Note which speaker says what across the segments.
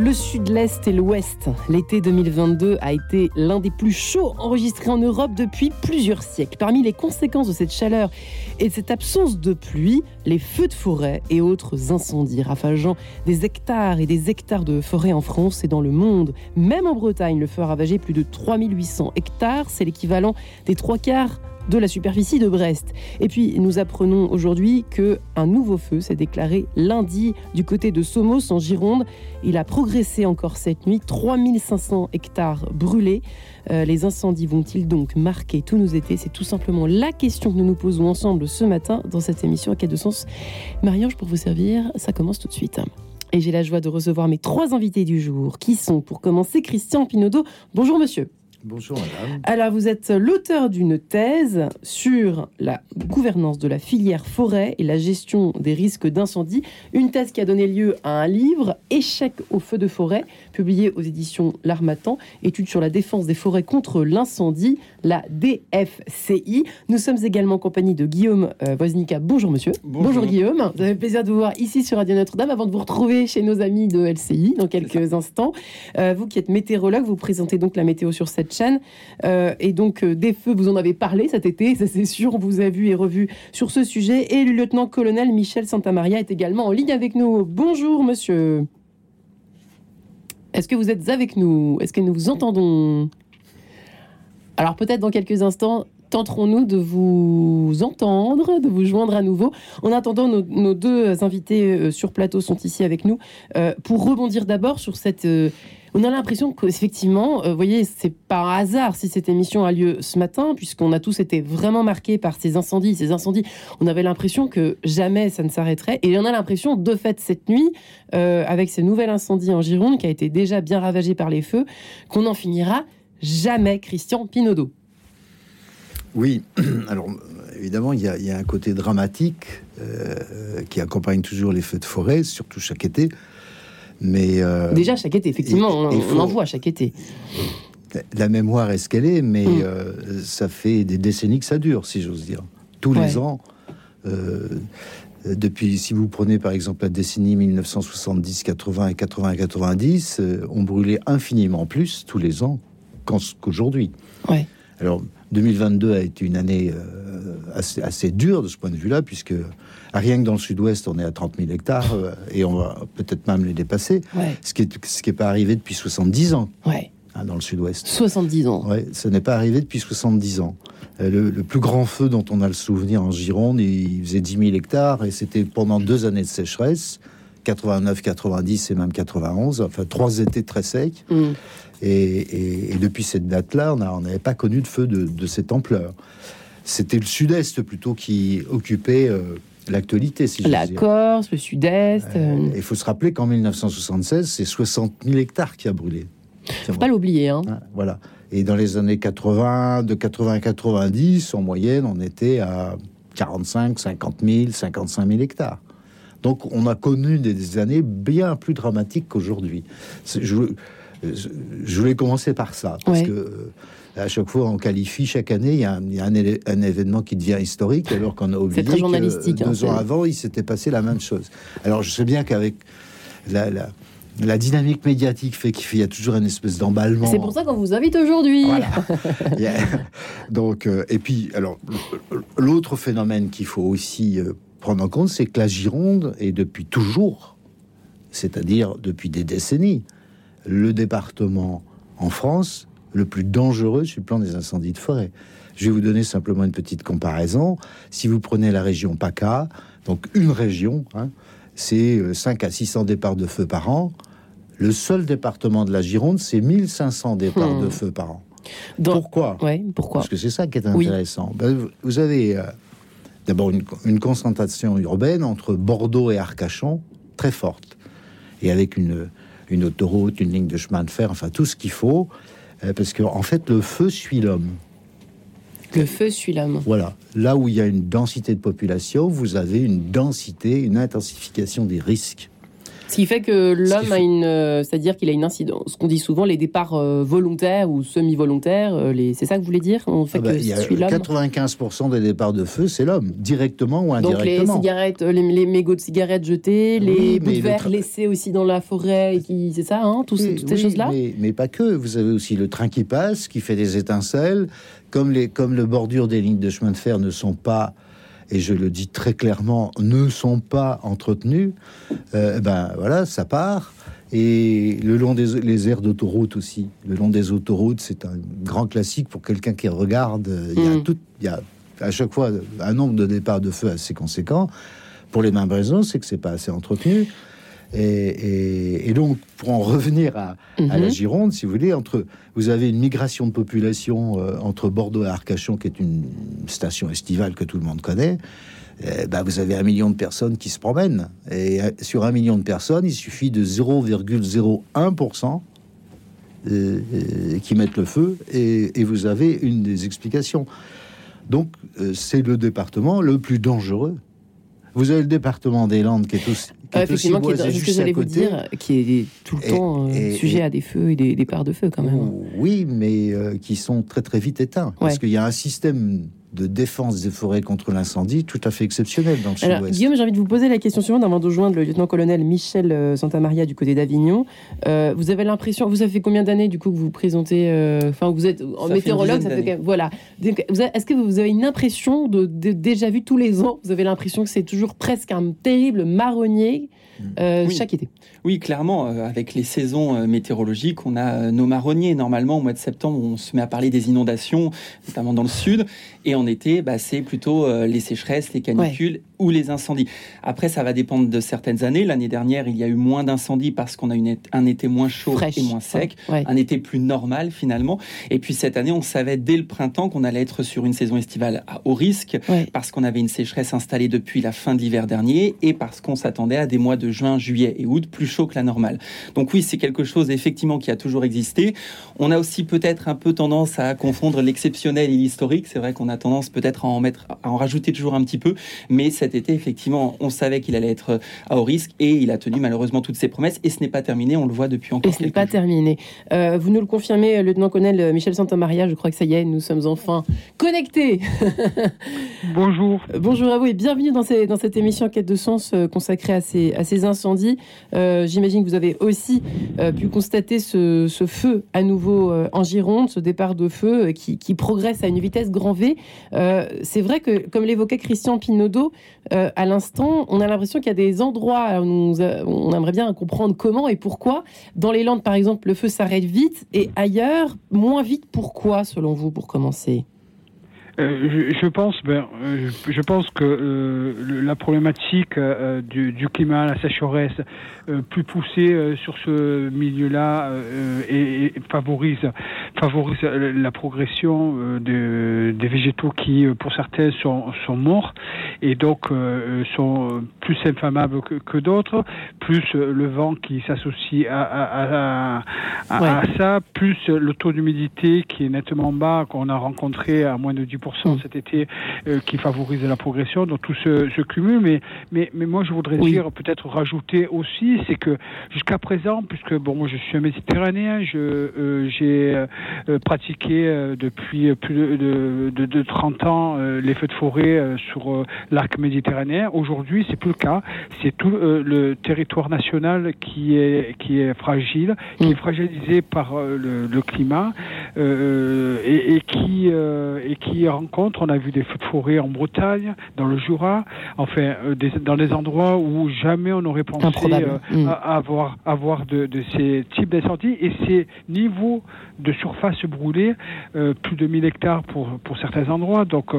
Speaker 1: le sud, l'est et l'ouest. L'été 2022 a été l'un des plus chauds enregistrés en Europe depuis plusieurs siècles. Parmi les conséquences de cette chaleur et de cette absence de pluie, les feux de forêt et autres incendies ravageant des hectares et des hectares de forêt en France et dans le monde. Même en Bretagne, le feu a ravagé plus de 3800 hectares. C'est l'équivalent des trois quarts de la superficie de Brest. Et puis nous apprenons aujourd'hui que un nouveau feu s'est déclaré lundi du côté de Somos en Gironde. Il a progressé encore cette nuit, 3500 hectares brûlés. Euh, les incendies vont-ils donc marquer tous nos étés? C'est tout simplement la question que nous nous posons ensemble ce matin dans cette émission à quai de sens. Marie-Ange, pour vous servir, ça commence tout de suite. Et j'ai la joie de recevoir mes trois invités du jour, qui sont pour commencer Christian Pinaudot. Bonjour monsieur.
Speaker 2: Bonjour madame.
Speaker 1: Alors vous êtes l'auteur d'une thèse sur la gouvernance de la filière forêt et la gestion des risques d'incendie, une thèse qui a donné lieu à un livre, Échec au feu de forêt, publié aux éditions L'Armatan, étude sur la défense des forêts contre l'incendie, la DFCI. Nous sommes également en compagnie de Guillaume euh, Woznica. Bonjour monsieur.
Speaker 2: Bonjour.
Speaker 1: Guillaume. Vous avez le plaisir de vous voir ici sur Radio Notre-Dame avant de vous retrouver chez nos amis de LCI dans quelques instants. Euh, vous qui êtes météorologue, vous présentez donc la météo sur cette chaîne. Euh, et donc, euh, des feux, vous en avez parlé cet été, ça c'est sûr, on vous a vu et revu sur ce sujet. Et le lieutenant-colonel Michel Santamaria est également en ligne avec nous. Bonjour, monsieur. Est-ce que vous êtes avec nous Est-ce que nous vous entendons? Alors, peut-être dans quelques instants, tenterons-nous de vous entendre, de vous joindre à nouveau. En attendant, nos, deux invités euh, sur plateau sont ici avec nous euh, pour rebondir d'abord sur cette. euh, on a l'impression qu'effectivement, euh, vous voyez, c'est par hasard si cette émission a lieu ce matin, puisqu'on a tous été vraiment marqués par ces incendies. Ces incendies, on avait l'impression que jamais ça ne s'arrêterait. Et on a l'impression, de fait, cette nuit, euh, avec ce nouvel incendie en Gironde, qui a été déjà bien ravagé par les feux, qu'on n'en finira jamais, Christian Pinaudot.
Speaker 2: Oui, alors évidemment, il y, a, il y a un côté dramatique euh, qui accompagne toujours les feux de forêt, surtout chaque été. Mais euh,
Speaker 1: Déjà chaque été, effectivement, on, en voit chaque été.
Speaker 2: la mémoire est ce qu'elle est, mais
Speaker 1: Mm.
Speaker 2: euh, ça fait des décennies que ça dure, si j'ose dire. Tous
Speaker 1: Ouais.
Speaker 2: les ans. euh, depuis, si vous prenez par exemple la décennie 1970, 80 et 80 90, euh, on brûlait infiniment plus tous les ans qu'aujourd'hui.
Speaker 1: Ouais.
Speaker 2: Alors, 2022 a été une année euh, assez, assez dure de ce point de vue-là, puisque rien que dans le sud-ouest, on est à 30 000 hectares euh, et on va peut-être même les dépasser,
Speaker 1: Ouais,
Speaker 2: ce qui n'est ce pas arrivé depuis 70 ans
Speaker 1: ouais.
Speaker 2: hein, dans le sud-ouest.
Speaker 1: 70 ans.
Speaker 2: Ouais, ça n'est pas arrivé depuis 70 ans. Euh, Le, le plus grand feu dont on a le souvenir en Gironde, il faisait 10 000 hectares et c'était pendant deux années de sécheresse, 89, 90 et même 91, enfin trois étés très secs.
Speaker 1: Mm.
Speaker 2: Et, et- et depuis cette date-là, on n'avait pas connu de feu de, de cette ampleur. C'était le sud-est plutôt qui occupait euh, l'actualité, si
Speaker 1: La. Corse, le sud-est. euh,
Speaker 2: Il faut se rappeler qu'en 1976, c'est 60 000 hectares qui a brûlé.
Speaker 1: faut pas l'oublier. Hein.
Speaker 2: Hein, voilà. Et dans les années 80, de 80 à 90, en moyenne, on était à 45, 50 000, 55 000 hectares. Donc, on a connu des, années bien plus dramatiques qu'aujourd'hui. Je, je- je voulais commencer par ça, parce
Speaker 1: Ouais.
Speaker 2: que euh, à chaque fois, on qualifie chaque année, il y a un, il y a un élé- un événement qui devient historique, alors qu'on a oublié
Speaker 1: très journalistique,
Speaker 2: que deux ans avant, il s'était passé la même chose. Alors, je sais bien qu'avec la, la- la dynamique médiatique fait qu'il y a toujours une espèce d'emballement.
Speaker 1: C'est pour ça qu'on vous invite aujourd'hui.
Speaker 2: Voilà. Donc, euh, et puis, alors, l'autre phénomène qu'il faut aussi euh, prendre en compte, c'est que la Gironde est depuis toujours, c'est-à-dire depuis des décennies, le département en France le plus dangereux sur le plan des incendies de forêt. Je vais vous donner simplement une petite comparaison. Si vous prenez la région PACA, donc une région, hein, c'est euh, 5 à 600 départs de feu par an. Le seul département de la Gironde, c'est 1500 départs
Speaker 1: Hmm.
Speaker 2: de feu par an. Pourquoi?
Speaker 1: Ouais, pourquoi?
Speaker 2: Parce que c'est ça qui est
Speaker 1: Oui.
Speaker 2: intéressant. Ben, vous- vous avez euh, d'abord une, une concentration urbaine entre Bordeaux et Arcachon très forte. Et avec une, une autoroute, une ligne de chemin de fer, enfin tout ce qu'il faut. euh, parce que en fait, le feu suit l'homme.
Speaker 1: Le feu suit l'homme.
Speaker 2: Voilà. Là où il y a une densité de population, vous avez une densité, une intensification des risques.
Speaker 1: Ce qui fait que l'homme a une, euh, c'est-à-dire qu'il a une incidence. Ce qu'on dit souvent, les départs euh, volontaires ou semi-volontaires, euh, les... c'est ça que vous voulez dire? On fait
Speaker 2: Ah bah,
Speaker 1: que
Speaker 2: il y a
Speaker 1: je suis l'homme.
Speaker 2: 95% des départs de feu, c'est l'homme, directement ou
Speaker 1: Donc les
Speaker 2: indirectement.
Speaker 1: cigarettes, les, les mégots de cigarettes jetés,
Speaker 2: Oui,
Speaker 1: les bouts de verre laissés aussi dans la forêt, qui, c'est ça, hein, tous ces-
Speaker 2: Oui,
Speaker 1: toutes ces
Speaker 2: oui,
Speaker 1: choses-là?
Speaker 2: Mais, mais pas que. Vous avez aussi le train qui passe, qui fait des étincelles. Comme les, comme le bordure des lignes de chemin de fer ne sont pas, et je le dis très clairement, ne sont pas entretenus, euh, ben voilà, ça part. Et le long des les aires d'autoroute aussi, le long des autoroutes, c'est un grand classique pour quelqu'un qui regarde. Il y a
Speaker 1: Mm.
Speaker 2: tout, il y a à chaque fois un nombre de départs de feu assez conséquent. Pour les mêmes raisons, c'est que c'est pas assez entretenu. Et, et- et donc, pour en revenir à, à la
Speaker 1: Mhm.
Speaker 2: Gironde, si vous voulez, entre, vous avez une migration de population euh, entre Bordeaux et Arcachon, qui est une station estivale que tout le monde connaît. Eh ben, vous avez un million de personnes qui se promènent. Et euh, sur un million de personnes, il suffit de 0,01% euh, qui mettent le feu, et, et vous avez une des explications. Donc, c'est le département le plus dangereux. Vous avez le département des Landes qui est aussi, qui est aussi
Speaker 1: ce que
Speaker 2: à
Speaker 1: vous dire, qui est tout le
Speaker 2: Et-
Speaker 1: temps euh,
Speaker 2: et-
Speaker 1: sujet
Speaker 2: et-
Speaker 1: à des feux et des départs de feu quand même.
Speaker 2: Oui, mais euh, qui sont très très vite éteints. Parce qu'il y a un système de défense des forêts contre l'incendie tout à fait exceptionnel dans le
Speaker 1: Alors,
Speaker 2: sud-ouest.
Speaker 1: Guillaume, j'ai envie de vous poser la question suivante avant de rejoindre le lieutenant-colonel Michel euh, Santamaria du côté d'Avignon. Euh, vous avez l'impression, vous avez fait combien d'années du coup que vous présentez, euh, enfin vous êtes en
Speaker 3: Ça
Speaker 1: météorologue, ça fait
Speaker 3: d'années.
Speaker 1: quand même- voilà. Donc, vous avez- Est-ce que vous avez une impression de, de- déjà vu tous les ans, vous avez l'impression que c'est toujours presque un terrible marronnier euh,
Speaker 3: Oui.
Speaker 1: chaque été?
Speaker 3: Oui, clairement, euh, avec les saisons euh, météorologiques, on a euh, nos marronniers. Normalement, au mois de septembre, on se met à parler des inondations, notamment dans le sud. Et en été, bah, c'est plutôt euh, les sécheresses, les canicules ou les incendies. Après, ça va dépendre de certaines années. L'année dernière, il y a eu moins d'incendies parce qu'on a une, un été moins chaud
Speaker 1: Fraîche.
Speaker 3: et moins sec.
Speaker 1: Ouais.
Speaker 3: Un été plus normal finalement. Et puis cette année, on savait dès le printemps qu'on allait être sur une saison estivale à haut risque
Speaker 1: Ouais.
Speaker 3: parce qu'on avait une sécheresse installée depuis la fin de l'hiver dernier et parce qu'on s'attendait à des mois de juin, juillet et août plus chauds que la normale. Donc oui, c'est quelque chose effectivement qui a toujours existé. On a aussi peut-être un peu tendance à confondre l'exceptionnel et l'historique. C'est vrai qu'on a tendance peut-être à en mettre, à en rajouter toujours un petit peu. Mais cet été, effectivement, on savait qu'il allait être à haut risque et il a tenu malheureusement toutes ses promesses et ce n'est pas terminé. On le voit depuis encore
Speaker 1: Et ce n'est pas
Speaker 3: jours.
Speaker 1: terminé. Euh, vous nous le confirmez, lieutenant-colonel Michel Santamaria, je crois que ça y est, nous sommes enfin connectés.
Speaker 4: Bonjour.
Speaker 1: Euh, Bonjour à vous et bienvenue dans, ces- dans cette émission Quête de sens euh, consacrée à ces, à ces incendies. Euh, J'imagine que vous avez aussi euh, pu constater ce, ce feu à nouveau euh, en Gironde, ce départ de feu euh, qui, qui progresse à une vitesse grand V. Euh, C'est vrai que, comme l'évoquait Christian Pinaudot euh, à l'instant, on a l'impression qu'il y a des endroits où a- on aimerait bien comprendre comment et pourquoi. Dans les Landes, par exemple, le feu s'arrête vite et ailleurs, moins vite. Pourquoi, selon vous, pour commencer?
Speaker 4: Euh, je, je pense, ben, euh, je, je pense que euh, la problématique euh, du, du climat, la sécheresse, plus poussée sur ce milieu-là, et, et favorise, favorise la progression de- des végétaux qui, pour certains, sont, sont morts et donc sont plus inflammables que, que d'autres, plus le vent qui s'associe à, à, à, à-
Speaker 1: Ouais.
Speaker 4: à ça, plus le taux d'humidité qui est nettement bas, qu'on a rencontré à moins de 10%
Speaker 1: Mm.
Speaker 4: cet été, euh, qui favorise la progression. Donc tout se, se cumule. Mais, mais, mais moi, je voudrais
Speaker 1: Oui.
Speaker 4: dire, peut-être rajouter aussi, c'est que jusqu'à présent, puisque bon, moi, je suis un méditerranéen, euh, j'ai euh, pratiqué depuis plus de, de, de, de 30 ans les feux de forêt sur l'arc méditerranéen. Aujourd'hui, c'est plus le cas. C'est tout le territoire national qui est, qui est fragile, qui
Speaker 1: Mm.
Speaker 4: est fragilisé par le, le climat et, et qui et qui On a vu des feux de forêt en Bretagne, dans le Jura, enfin euh, des, dans des endroits où jamais on aurait pensé euh,
Speaker 1: Mm.
Speaker 4: avoir avoir de, de ces types d'incendies et ces niveaux de surface brûlée, euh, plus de 1000 hectares pour pour certains endroits. Donc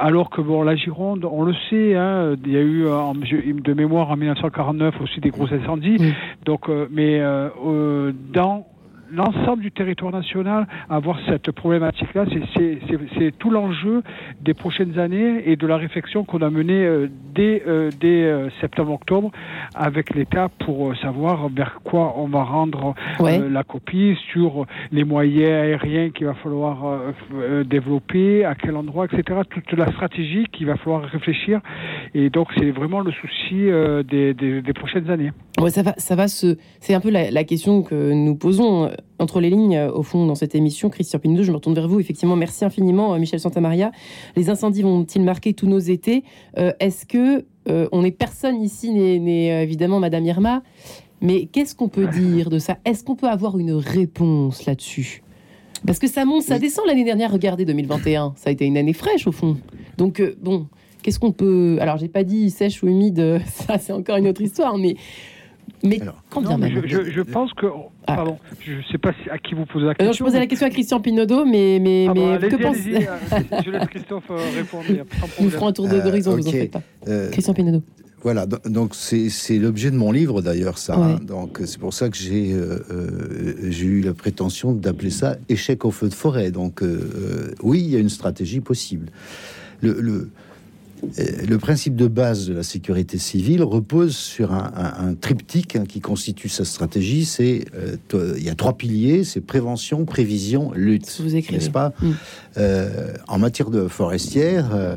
Speaker 4: alors que bon la Gironde, on le sait, hein, il y a eu de mémoire en 1949 aussi des gros incendies.
Speaker 1: Mm.
Speaker 4: Donc, mais dans l'ensemble du territoire national à avoir cette problématique-là. C'est tout l'enjeu des prochaines années et de la réflexion qu'on a menée euh, dès, euh, dès septembre-octobre avec l'État pour savoir vers quoi on va rendre la copie sur les moyens aériens qu'il va falloir développer, à quel endroit, etc. Toute la stratégie qu'il va falloir réfléchir. Et donc, c'est vraiment le souci des, des, prochaines années.
Speaker 1: Ouais, ça va, ça va se. C'est un peu la, la question que nous posons euh, entre les lignes, euh, au fond, dans cette émission. Christian Pinot, je me retourne vers vous. Effectivement, merci infiniment, euh, Michel Santamaria. Les incendies vont-ils marquer tous nos étés? Est-ce que on n'est personne ici n'est évidemment Madame Irma, mais qu'est-ce qu'on peut dire de ça? Est-ce qu'on peut avoir une réponse là-dessus? Parce que ça monte, ça descend l'année dernière. Regardez 2021, ça a été une année fraîche au fond. Donc bon, qu'est-ce qu'on peut Alors j'ai pas dit sèche ou humide, ça c'est encore une autre histoire, mais mais quand bien même.
Speaker 4: Je, pense que. Ah. Pardon, je ne sais pas à qui vous posez la question.
Speaker 1: Euh, je posais la question à Christian Pinaudot, mais, mais, ah mais
Speaker 4: que pense... Euh, je laisse Christophe euh, répondre.
Speaker 1: Nous ferons un tour d'horizon, euh, okay. vous en faites pas. Christian Pinaudot.
Speaker 2: Voilà, donc c'est l'objet de mon livre d'ailleurs, ça. Hein. donc c'est pour ça que j'ai j'ai eu la prétention d'appeler ça échec au feu de forêt. Donc oui, il y a une stratégie possible. Le, le, euh, le principe de base de la sécurité civile repose sur un, triptyque hein, qui constitue sa stratégie. C'est euh, il y a trois piliers c'est prévention, prévision, lutte. N'est-ce pas? Mm. euh, En matière de forestière,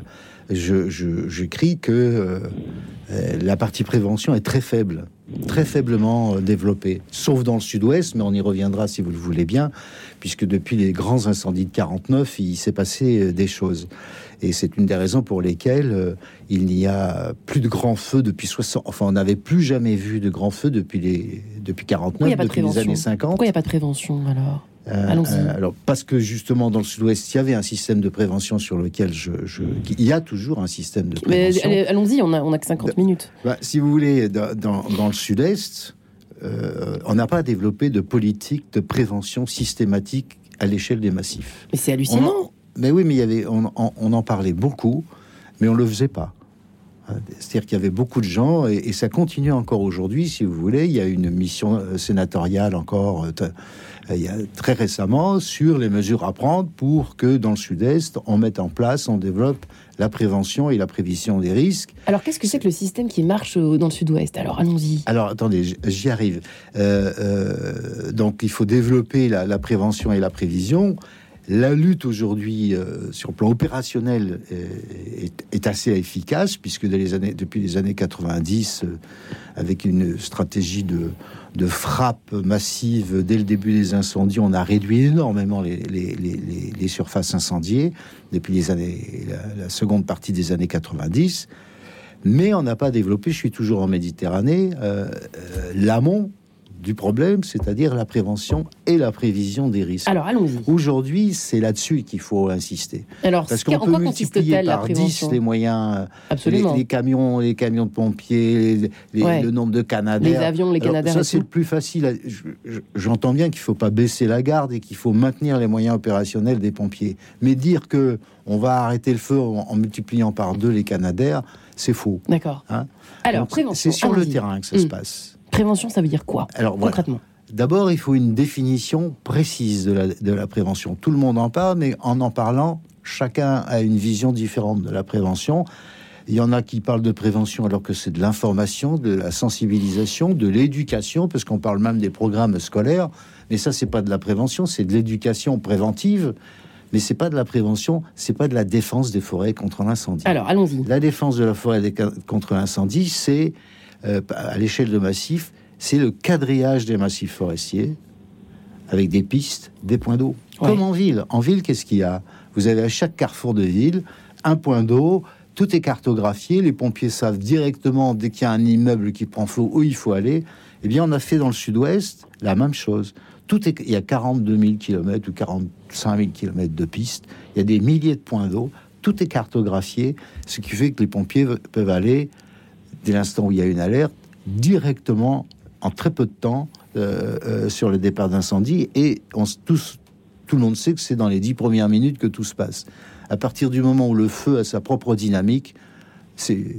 Speaker 2: j'écris que la partie prévention est très faible, très faiblement développée, sauf dans le sud-ouest, mais on y reviendra si vous le voulez bien, puisque depuis les grands incendies de 49, il s'est passé des choses. Et c'est une des raisons pour lesquelles euh, il n'y a plus de grands feux depuis 60. Enfin, on n'avait plus jamais vu de grands feux depuis les depuis 49, depuis les années 50.
Speaker 1: Pourquoi il n'y a pas de prévention alors?
Speaker 2: Euh, euh, alors parce que justement dans le Sud-Ouest, il y avait un système de prévention sur lequel je, il y a toujours un système de prévention.
Speaker 1: Mais allons-y, on a on a que 50 minutes.
Speaker 2: Bah, si vous voulez, dans, dans, le Sud-Est, on n'a pas développé de politique de prévention systématique à l'échelle des massifs.
Speaker 1: Mais c'est hallucinant.
Speaker 2: Mais oui, mais il y avait, on, en parlait beaucoup, mais on le faisait pas. Hein, c'est-à-dire qu'il y avait beaucoup de gens, et, ça continue encore aujourd'hui, si vous voulez. Il y a une mission euh, sénatoriale encore euh, euh, très récemment sur les mesures à prendre pour que dans le Sud-Est, on mette en place, on développe la prévention et la prévision des risques.
Speaker 1: Alors qu'est-ce que c'est que le système qui marche dans le Sud-Ouest? Alors allons-y.
Speaker 2: Alors attendez, j'y arrive. donc il faut développer la, la prévention et la prévision. La lutte aujourd'hui euh, sur le plan opérationnel est, assez efficace puisque les années, depuis les années 90, euh, avec une stratégie de, frappe massive dès le début des incendies, on a réduit énormément les, surfaces incendiées depuis les années, la, seconde partie des années 90. Mais on n'a pas développé, je suis toujours en Méditerranée, euh, l'amont du problème, c'est-à-dire la prévention et la prévision des risques.
Speaker 1: Alors allons-y.
Speaker 2: Aujourd'hui, c'est là-dessus qu'il faut insister.
Speaker 1: Alors, parce qu'on peut multiplier par 10
Speaker 2: les moyens, Absolument. Les, camions, les camions de pompiers, le nombre de Canadair.
Speaker 1: Les avions, les Canadair.
Speaker 2: ça, c'est le plus facile. J'entends bien qu'il ne faut pas baisser la garde et qu'il faut maintenir les moyens opérationnels des pompiers. Mais dire que on va arrêter le feu en, multipliant par deux les Canadair, c'est faux.
Speaker 1: D'accord. Hein Alors,
Speaker 2: C'est sur le terrain que ça se hmm. passe.
Speaker 1: Prévention, ça veut dire quoi Alors, concrètement?
Speaker 2: D'abord, il faut une définition précise de la, de la, prévention. Tout le monde en parle, mais en en parlant, chacun a une vision différente de la prévention. Il y en a qui parlent de prévention alors que c'est de l'information, de la sensibilisation, de l'éducation, parce qu'on parle même des programmes scolaires. Mais ça, c'est pas de la prévention, c'est de l'éducation préventive. Mais c'est pas de la prévention, c'est pas de la défense des forêts contre l'incendie.
Speaker 1: Alors, allons-y.
Speaker 2: La défense de la forêt contre l'incendie, c'est euh, à l'échelle de massifs, c'est le quadrillage des massifs forestiers avec des pistes, des points d'eau. Comme en ville. En ville, qu'est-ce qu'il y a? Vous avez à chaque carrefour de ville un point d'eau. Tout est cartographié. Les pompiers savent directement dès qu'il y a un immeuble qui prend feu où il faut aller. Eh bien, on a fait dans le sud-ouest la même chose. Tout est, il y a 42 000 km ou 45 000 km de pistes. Il y a des milliers de points d'eau. Tout est cartographié, ce qui fait que les pompiers peuvent aller dès l'instant où il y a une alerte, directement, en très peu de temps, euh, euh, sur le départ d'incendie. Et on, tous, tout le monde sait que c'est dans les dix premières minutes que tout se passe. À partir du moment où le feu a sa propre dynamique, c'est,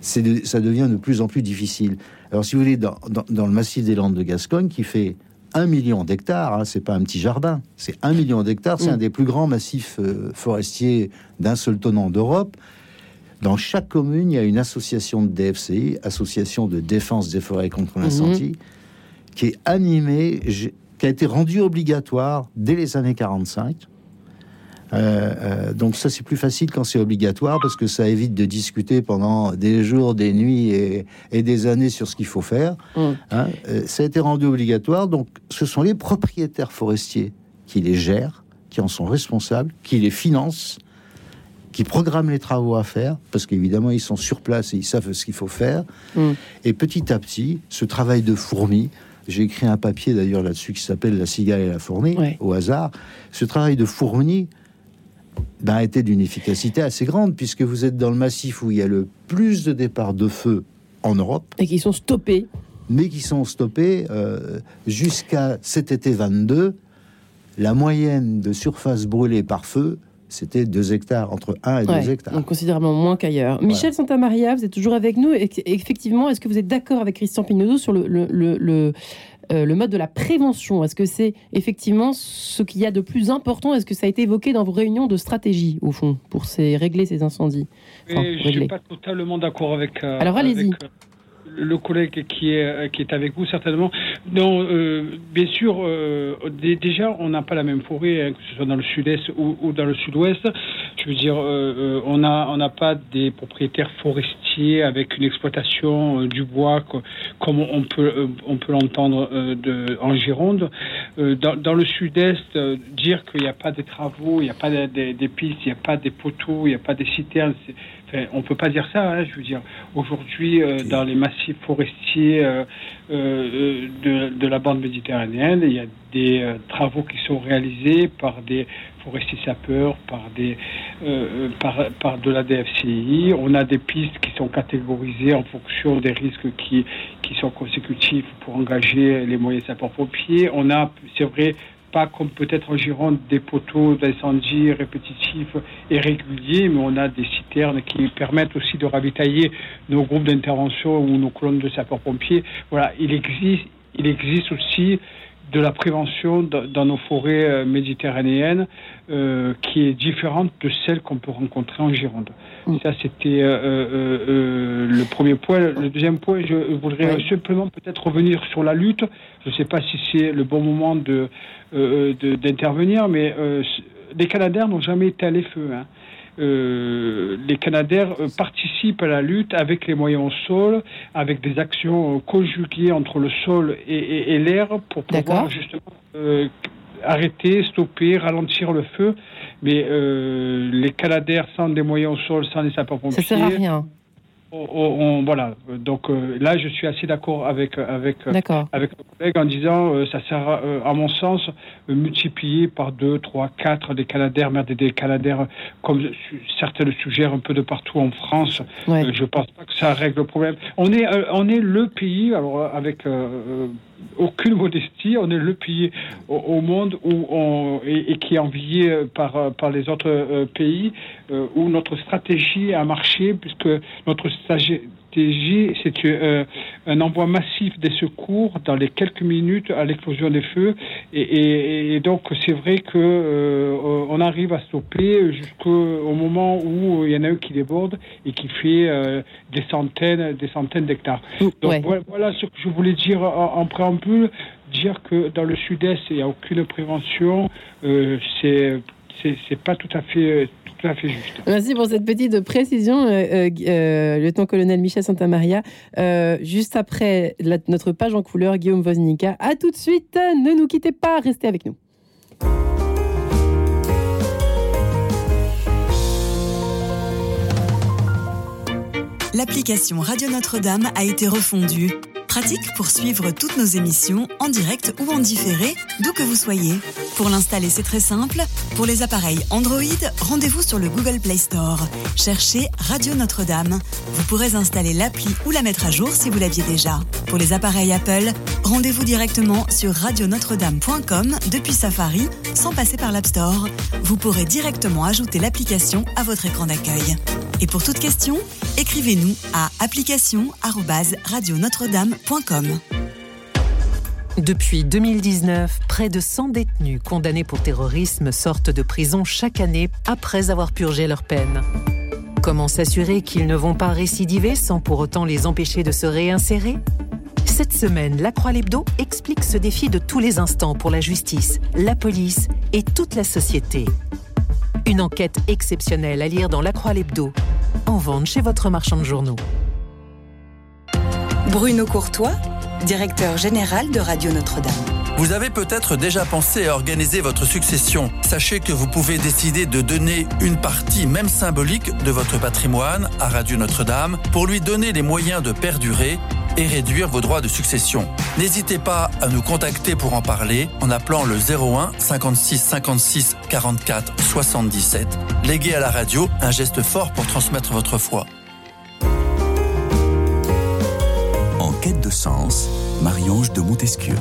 Speaker 2: ça devient de plus en plus difficile. Alors, si vous voulez, dans, dans, le massif des Landes de Gascogne, qui fait un million d'hectares, hein, c'est pas un petit jardin, c'est un million d'hectares, c'est
Speaker 1: Mm.
Speaker 2: un des plus grands massifs euh, forestiers d'un seul tenant d'Europe. Dans chaque commune, il y a une association de DFCI, Association de défense des forêts contre l'incendie, qui est animée, qui a été rendue obligatoire dès les années 45. Euh, euh, donc ça c'est plus facile quand c'est obligatoire parce que ça évite de discuter pendant des jours, des nuits et, et des années sur ce qu'il faut faire.
Speaker 1: Mm.
Speaker 2: Hein, euh, ça a été rendu obligatoire, donc ce sont les propriétaires forestiers qui les gèrent, qui en sont responsables, qui les financent, qui programment les travaux à faire, parce qu'évidemment ils sont sur place et ils savent ce qu'il faut faire.
Speaker 1: Mm.
Speaker 2: Et petit à petit, ce travail de fourmi, j'ai écrit un papier d'ailleurs là-dessus qui s'appelle La cigale et la fourmi,
Speaker 1: Ouais.
Speaker 2: au hasard. Ce travail de fourmi ben, a été d'une efficacité assez grande, puisque vous êtes dans le massif où il y a le plus de départs de feu en Europe
Speaker 1: Et qui sont stoppés.
Speaker 2: mais qui sont stoppés euh, jusqu'à cet été 22. La moyenne de surface brûlée par feu, c'était 2 hectares, entre 1 et 2
Speaker 1: Ouais,
Speaker 2: hectares.
Speaker 1: donc considérablement moins qu'ailleurs. Michel Santamaria, vous êtes toujours avec nous. Et- effectivement, est-ce que vous êtes d'accord avec Christian Pinozo sur le, le, le, le, euh, le mode de la prévention? Est-ce que c'est effectivement ce qu'il y a de plus important? Est-ce que ça a été évoqué dans vos réunions de stratégie, au fond, pour ces, régler ces incendies? Enfin,
Speaker 4: je
Speaker 1: régler.
Speaker 4: suis pas totalement d'accord avec. euh,
Speaker 1: Alors, allez-y.
Speaker 4: avec, euh, le collègue qui est euh, qui est avec vous certainement. Non, euh, bien sûr. euh, dé- déjà, on n'a pas la même forêt, hein, que ce soit dans le sud-est ou, dans le sud-ouest. Je veux dire, euh, euh, on a on n'a pas des propriétaires forestiers avec une exploitation euh, du bois co- comme on peut on peut l'entendre en Gironde. Dans, dans le sud-est, dire qu'il n'y a pas de travaux, il n'y a pas de- de- des pistes, il n'y a pas des poteaux, il n'y a pas des citernes, c'est- enfin, on peut pas dire ça. hein, je veux dire, aujourd'hui, euh, dans les massifs forestiers euh, euh, de, de la bande méditerranéenne, il y a des travaux qui sont réalisés par des forestiers sapeurs, par des par, par de la DFCI. On a des pistes qui sont catégorisées en fonction des risques qui qui sont consécutifs pour engager les moyens sapeurs-pompiers. On a, c'est vrai, pas comme peut-être en Gironde des poteaux d'incendie répétitifs et réguliers, mais on a des citernes qui permettent aussi de ravitailler nos groupes d'intervention ou nos colonnes de sapeurs-pompiers. Voilà, il existe, il existe aussi de la prévention dans, nos forêts euh, méditerranéennes euh, qui est différente de celle qu'on peut rencontrer en Gironde.
Speaker 1: Mm.
Speaker 4: Ça, c'était euh, euh, euh, le premier point. Le deuxième point, je voudrais
Speaker 1: Oui.
Speaker 4: simplement peut-être revenir sur la lutte. Je ne sais pas si c'est le bon moment de euh, d'intervenir, mais euh, les Canadaires n'ont jamais été à les feux. Hein. Euh, les Canadaires euh, participent à la lutte avec les moyens au sol, avec des actions conjuguées entre le sol et, et- et l'air pour pouvoir justement euh, arrêter, stopper, ralentir le feu. Mais euh, les Canadaires sans des moyens au sol, sans des
Speaker 1: Ça
Speaker 4: sapeurs-pompiers,
Speaker 1: sert à rien.
Speaker 4: On- on- voilà. Donc euh, là, je suis assez d'accord avec avec
Speaker 1: D'accord.
Speaker 4: avec nos collègues en disant euh, ça sert, euh, à mon sens, euh, multiplier par deux, trois, quatre des Canadaires, mais des, Canadaires comme certains le suggèrent un peu de partout en France.
Speaker 1: Ouais.
Speaker 4: Euh, je pense pas que ça règle le problème. On est, euh, on est le pays, alors euh, avec euh, euh, aucune modestie, on est le pays au, monde où on, et, qui est envié euh, par, euh, par les autres euh, pays où notre stratégie a marché puisque notre stratégie c'est euh, un envoi massif des secours dans les quelques minutes à l'explosion des feux et, et- et donc c'est vrai que euh, on arrive à stopper jusqu'au moment où il y en a un qui déborde et qui fait euh, des centaines des centaines d'hectares. Donc
Speaker 1: Ouais.
Speaker 4: voilà, voilà ce que je voulais dire en, en préambule, dire que dans le sud-est il n'y a aucune prévention, euh, c'est c'est pas tout à fait tout à fait juste.
Speaker 1: Merci pour cette petite précision, euh, euh, euh, lieutenant-colonel Michel Santamaria. Euh, juste après notre page en couleur, Guillaume Woznicka. À tout de suite, ne nous quittez pas, restez avec nous.
Speaker 5: L'application Radio Notre-Dame a été refondue. Pratique pour suivre toutes nos émissions en direct ou en différé, d'où que vous soyez. Pour l'installer, c'est très simple. Pour les appareils Android, rendez-vous sur le Google Play Store. Cherchez Radio Notre-Dame. Vous pourrez installer l'appli ou la mettre à jour si vous l'aviez déjà. Pour les appareils Apple, rendez-vous directement sur radionotre-dame.com depuis Safari sans passer par l'App Store. Vous pourrez directement ajouter l'application à votre écran d'accueil. Et pour toute question, écrivez-nous à application@radionotre-dame.com.
Speaker 6: Depuis 2019, près de 100 détenus condamnés pour terrorisme sortent de prison chaque année après avoir purgé leur peine. Comment s'assurer qu'ils ne vont pas récidiver sans pour autant les empêcher de se réinsérer? Cette semaine, La Croix-Lebdo explique ce défi de tous les instants pour la justice, la police et toute la société. Une enquête exceptionnelle à lire dans La Croix-Lebdo, en vente chez votre marchand de journaux.
Speaker 5: Bruno Courtois directeur général de Radio Notre-Dame.
Speaker 7: Vous avez peut-être déjà pensé à organiser votre succession. Sachez que vous pouvez décider de donner une partie, même symbolique, de votre patrimoine à Radio Notre-Dame pour lui donner les moyens de perdurer et réduire vos droits de succession. N'hésitez pas à nous contacter pour en parler en appelant le 01 56 56 44 77. Léguez à la radio un geste fort pour transmettre votre foi.
Speaker 8: quête de sens, Marie-Ange de Montesquieu.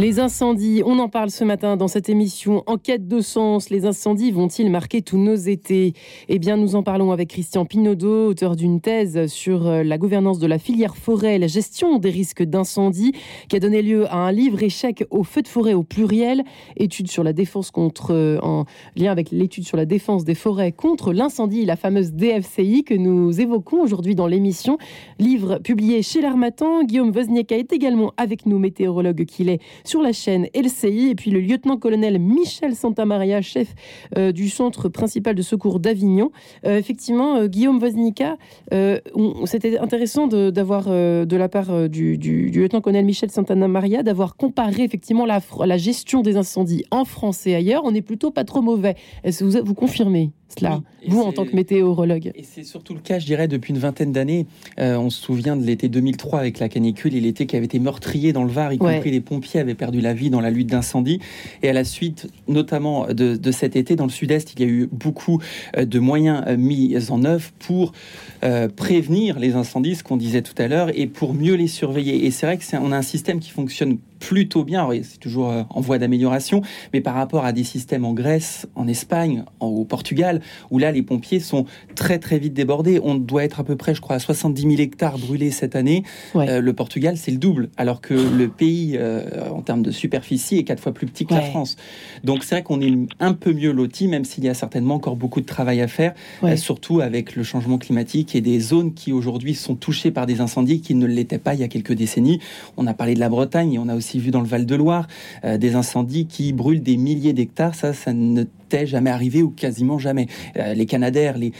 Speaker 1: Les incendies, on en parle ce matin dans cette émission En quête de sens. Les incendies vont-ils marquer tous nos étés? Eh bien, nous en parlons avec Christian Pinaudot, auteur d'une thèse sur euh, la gouvernance de la filière forêt la gestion des risques d'incendie, qui a donné lieu à un livre échec au feu de forêt au pluriel, étude sur la défense contre, euh, en lien avec l'étude sur la défense des forêts contre l'incendie, la fameuse DFCI que nous évoquons aujourd'hui dans l'émission. Livre publié chez l'Armatan. Guillaume Wozniak est également avec nous, météorologue qu'il est sur la chaîne LCI. Et puis le lieutenant-colonel Michel Santamaria, chef euh, du centre principal de secours d'Avignon. Euh, effectivement, euh, Guillaume Voznica, c'était intéressant d'avoir de, la part du, lieutenant-colonel Michel Santamaria d'avoir comparé effectivement la, gestion des incendies en France et ailleurs. On n'est plutôt pas trop mauvais. Est-ce que vous confirmez? Cela, vous en tant que météorologue
Speaker 3: Et c'est surtout le cas, je dirais, depuis une vingtaine d'années. on se souvient de l'été 2003 avec la canicule et l'été qui avait été meurtrier dans le Var, y compris les pompiers avaient perdu la vie dans la lutte d'incendie. Et à la suite, notamment de, cet été, dans le sud-est, il y a eu beaucoup euh, de moyens euh, mis en œuvre pour euh, prévenir les incendies, ce qu'on disait tout à l'heure, et pour mieux les surveiller. Et c'est vrai qu'on a un système qui fonctionne plutôt bien. C'est toujours en voie d'amélioration, mais par rapport à des systèmes en Grèce, en Espagne, au Portugal, où là les pompiers sont très très vite débordés. On doit être à peu près, je crois, à 70 000 hectares brûlés cette année. le Portugal, c'est le double, alors que le pays, en termes de superficie est quatre fois plus petit que la France. Donc c'est vrai qu'on est un peu mieux loti, même s'il y a certainement encore beaucoup de travail à faire, euh, surtout avec le changement climatique et des zones qui aujourd'hui sont touchées par des incendies qui ne l'étaient pas il y a quelques décennies. On a parlé de la Bretagne et on a aussi vu dans le Val-de-Loire euh, des incendies qui brûlent des milliers d'hectares. Ça, ça ne jamais arrivé ou quasiment jamais. Euh, les Canadaires, les,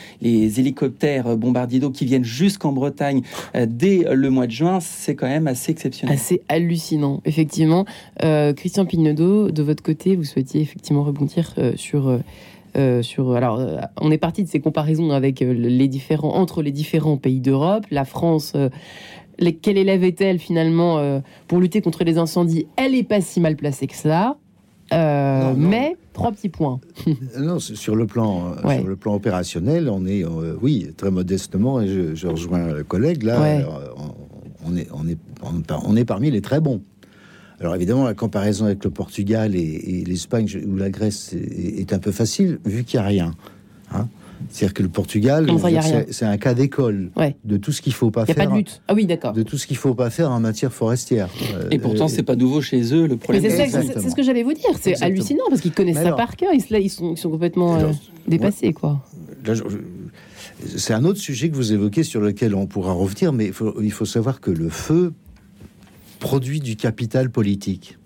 Speaker 3: hélicoptères bombardiers d'eau qui viennent jusqu'en Bretagne euh, dès le mois de juin, c'est quand même assez exceptionnel.
Speaker 1: Assez hallucinant, effectivement. Euh, Christian Pignedo, de votre côté, vous souhaitiez effectivement rebondir sur... sur, alors, on est parti de ces comparaisons avec les différents, entre les différents pays d'Europe. La France, les, quelle élève est-elle finalement pour lutter contre les incendies Elle n'est pas si mal placée que cela. Mais Trois petits points.
Speaker 2: non, sur le plan, euh, sur le plan opérationnel, on est, euh, oui, très modestement, et je, rejoins le collègue là, euh, on, est, on est, on est parmi les très bons. Alors évidemment, la comparaison avec le Portugal et, l'Espagne ou la Grèce est, est, un peu facile vu qu'il n'y a rien. Hein c'est-à-dire que le Portugal, c'est un cas d'école de tout ce qu'il faut pas faire.
Speaker 1: pas de lutte. Ah oui, d'accord.
Speaker 2: De tout ce qu'il faut pas faire en matière forestière.
Speaker 3: Et pourtant, c'est pas nouveau chez eux le problème.
Speaker 1: C'est ce que j'allais vous dire. C'est hallucinant parce qu'ils connaissent ça par cœur. Ils, ils, sont, ils sont complètement euh, dépassés, quoi.
Speaker 2: c'est un autre sujet que vous évoquez sur lequel on pourra revenir, mais il faut, il faut savoir que le feu produit du capital politique.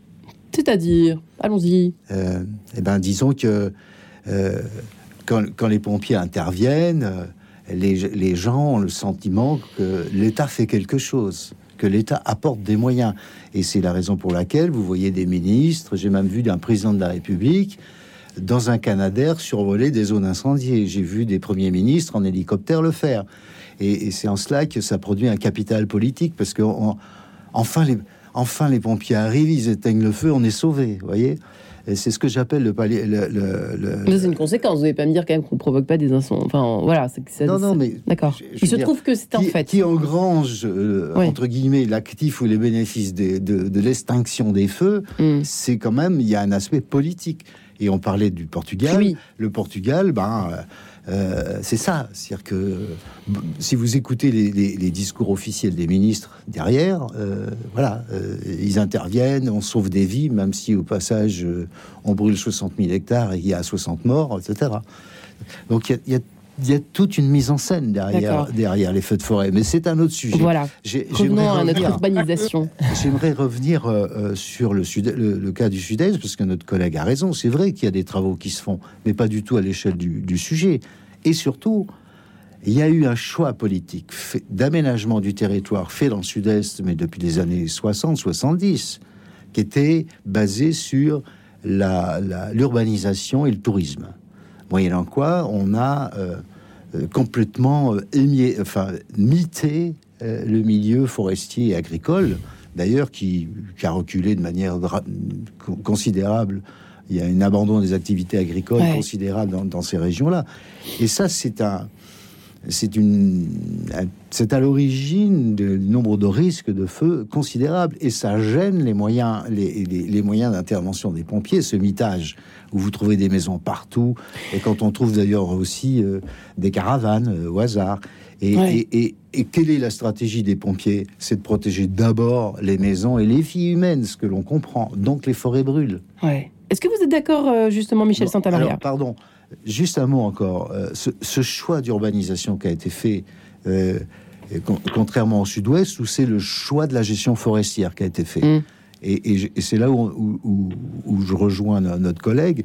Speaker 1: C'est-à-dire, allons-y.
Speaker 2: Euh, eh ben, disons que euh, quand, les pompiers interviennent, euh, les, gens ont le sentiment que l'État fait quelque chose, que l'État apporte des moyens. Et c'est la raison pour laquelle vous voyez des ministres, j'ai même vu d'un président de la République, dans un Canadair survoler des zones incendiées. J'ai vu des premiers ministres en hélicoptère le faire. Et, c'est en cela que ça produit un capital politique, parce que enfin, les, enfin les pompiers arrivent, ils éteignent le feu, on est sauvé, voyez c'est ce que j'appelle le palier. Le,
Speaker 1: C'est une conséquence. Vous n'allez pas me dire quand même qu'on ne provoque pas des incendies. Enfin, voilà.
Speaker 2: Ça, non, non, mais.
Speaker 1: D'accord. Il se trouve que c'est en fait.
Speaker 2: Qui engrange, euh, entre guillemets, l'actif ou les bénéfices de, de, l'extinction des feux, hmm. c'est quand même. Il y a un aspect politique. Et on parlait du Portugal.
Speaker 1: Oui.
Speaker 2: Le Portugal, ben, euh, euh, c'est ça. C'est-à-dire que euh, si vous écoutez les, discours officiels des ministres derrière, euh, voilà, ils interviennent, on sauve des vies, même si au passage on brûle 60 000 hectares et il y a 60 morts, etc. Donc il y il y a toute une mise en scène derrière, derrière les feux de forêt. Mais c'est un autre sujet.
Speaker 1: Voilà. Revenons
Speaker 2: j'aimerais
Speaker 1: à notre
Speaker 2: revenir-
Speaker 1: urbanisation.
Speaker 2: J'aimerais revenir euh, euh, sur le, sud, le, le cas du Sud-Est, parce que notre collègue a raison. C'est vrai qu'il y a des travaux qui se font, mais pas du tout à l'échelle du, du sujet. Et surtout, il y a eu un choix politique d'aménagement du territoire fait dans le Sud-Est, mais depuis les années 60-70, qui était basé sur l'urbanisation et le tourisme. Moyennant quoi, on a euh, euh, complètement euh, émié- enfin, mité le milieu forestier et agricole, d'ailleurs, qui, qui a reculé de manière considérable. Il y a un abandon des activités agricoles
Speaker 1: Ouais.
Speaker 2: considérable dans, dans ces régions-là. Et ça, c'est un, c'est une, un- c'est à l'origine du nombre de risques de feu considérables et ça gêne les moyens, les, les- les moyens d'intervention des pompiers, ce mitage où vous trouvez des maisons partout et quand on trouve d'ailleurs aussi euh, des caravanes euh, au hasard. Et,
Speaker 1: Ouais.
Speaker 2: et- et- et quelle est la stratégie des pompiers? C'est de protéger d'abord les maisons et les filles humaines, ce que l'on comprend. Donc les forêts brûlent.
Speaker 1: Ouais. Est-ce que vous êtes d'accord, euh, justement, Michel
Speaker 2: Bon,
Speaker 1: Santamaria?
Speaker 2: alors, pardon, juste un mot encore. Euh, ce, ce choix d'urbanisation qui a été fait, euh, con- contrairement au sud-ouest, où c'est le choix de la gestion forestière qui a été fait.
Speaker 1: Mm.
Speaker 2: Et, et je- et c'est là où, où- où- où je rejoins no- notre collègue.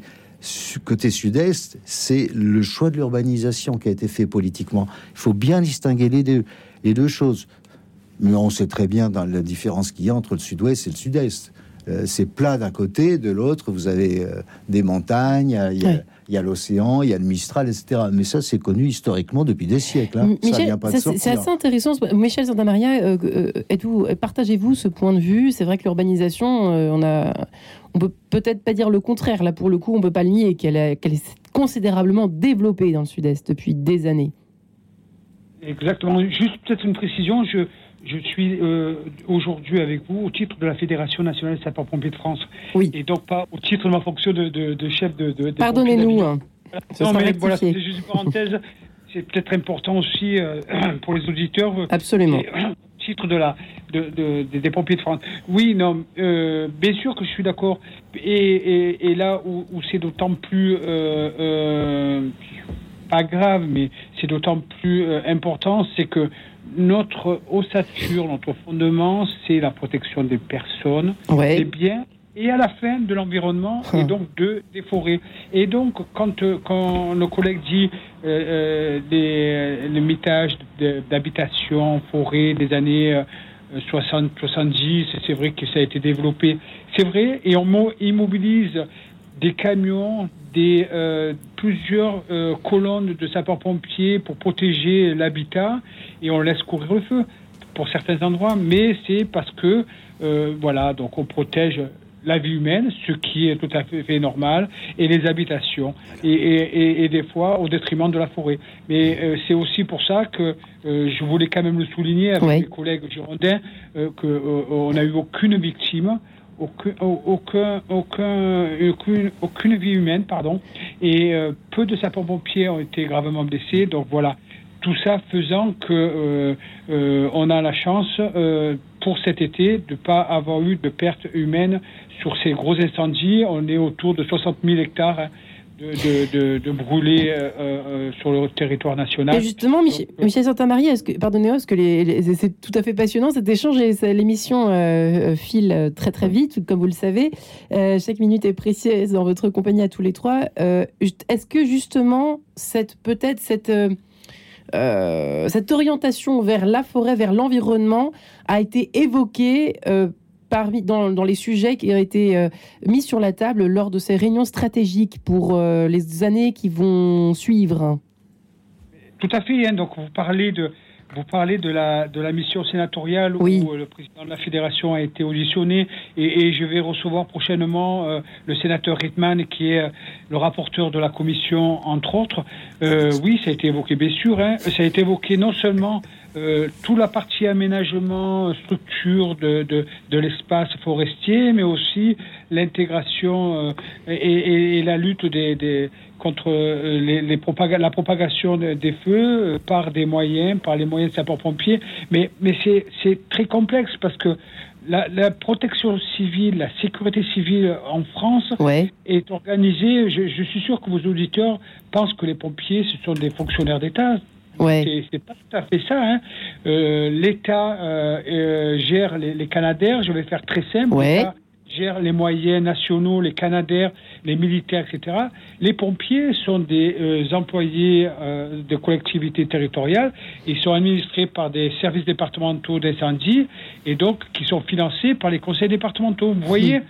Speaker 2: Côté sud-est, c'est le choix de l'urbanisation qui a été fait politiquement. Il faut bien distinguer les deux, les deux choses. Mais on sait très bien dans la différence qu'il y a entre le sud-ouest et le sud-est. Euh, c'est plat d'un côté, de l'autre, vous avez euh, des montagnes, il y a-. il y a l'océan, il y a le Mistral, etc. Mais ça, c'est connu historiquement depuis des siècles. hein. Ça
Speaker 1: Michel,
Speaker 2: vient pas de
Speaker 1: ça, c'est assez intéressant. Michel Santamaria, euh, euh, êtes-vous, partagez-vous ce point de vue? C'est vrai que l'urbanisation, euh, on a, on peut peut-être pas dire le contraire. Là, pour le coup, on peut pas le nier qu'elle est considérablement développée dans le Sud-Est depuis des années.
Speaker 4: Exactement. Juste peut-être une précision. Je, je suis euh, aujourd'hui avec vous au titre de la Fédération nationale des sapeurs-pompiers de France.
Speaker 1: Oui.
Speaker 4: Et donc pas au titre de ma fonction de, de, de chef de.
Speaker 1: Pardonnez-nous. hein.
Speaker 4: Non, mais voilà, c'est juste une parenthèse. C'est peut-être important aussi euh, pour les auditeurs. euh,
Speaker 1: Absolument.
Speaker 4: et, au titre de la, de, de- des- pompiers de France. Oui, non, euh, bien sûr que je suis d'accord. Et, et, et là où, où c'est d'autant plus. pas grave, mais c'est d'autant plus important, c'est que notre ossature, notre fondement, c'est la protection des personnes, des biens et à la fin de l'environnement et
Speaker 1: Hum.
Speaker 4: donc de, des forêts. Et donc, quand, euh, quand nos collègues disent euh, euh, le mitage d'habitation, forêt des années euh, 60, 70, c'est vrai que ça a été développé. C'est vrai, et on mo- immobilise des camions, des euh, plusieurs euh, colonnes de sapeurs-pompiers pour protéger l'habitat et on laisse courir le feu pour certains endroits, mais c'est parce que euh, voilà, donc on protège la vie humaine, ce qui est tout à fait normal, et les habitations, et, et, et, et des fois au détriment de la forêt. Mais euh, c'est aussi pour ça que euh, je voulais quand même le souligner avec mes collègues girondins euh, que euh, on n'a eu aucune victime, aucun, aucun, aucun, aucune, aucune vie humaine, pardon, et euh, peu de sapeurs-pompiers ont été gravement blessés. Donc voilà, tout ça faisant que euh, euh, on a la chance pour cet été de pas avoir eu de pertes humaines sur ces gros incendies. On est autour de 60 000 hectares de, de, de, de brûlés euh, euh, sur le territoire national.
Speaker 1: Et justement, Mich-
Speaker 4: Donc, euh,
Speaker 1: Michel que, pardonnez-moi, parce que les- les- c'est tout à fait passionnant cet échange et l'émission euh, euh, file euh, très très vite, comme vous le savez. Euh, chaque minute est précieuse dans votre compagnie à tous les trois. Euh, est-ce que justement, cette peut-être cette euh, euh, cette orientation vers la forêt, vers l'environnement, a été évoquée euh, parmi dans, dans les sujets qui ont été euh, mis sur la table lors de ces réunions stratégiques pour euh, les années qui vont suivre.
Speaker 4: Tout à fait. hein. donc vous parlez de vous parlez de la de la mission sénatoriale où euh, le président de la fédération a été auditionné et, et je vais recevoir prochainement euh, le sénateur Rittmann qui est le rapporteur de la commission entre autres. Euh, oui, ça a été évoqué bien sûr. hein. ça a été évoqué non seulement euh, toute la partie aménagement, euh, structure de, de, de l'espace forestier, mais aussi l'intégration et, la lutte des, contre les, la propagation des feux par des moyens, par les moyens de sapeurs-pompiers. Mais, mais c'est très complexe parce que la, protection civile, la sécurité civile en France est organisée. Je, suis sûr que vos auditeurs pensent que les pompiers, ce sont des fonctionnaires d'État.
Speaker 1: Ouais.
Speaker 4: C'est pas tout à fait ça. Hein. Euh, L'État euh, euh, gère les, les, Canadaires. Je vais faire très simple.
Speaker 1: Ouais
Speaker 4: gère les moyens nationaux, les Canadaires, les militaires, etc. Les pompiers sont des euh, employés de collectivités territoriales. Ils sont administrés par des services départementaux d'incendie et donc qui sont financés par les conseils départementaux. Vous voyez,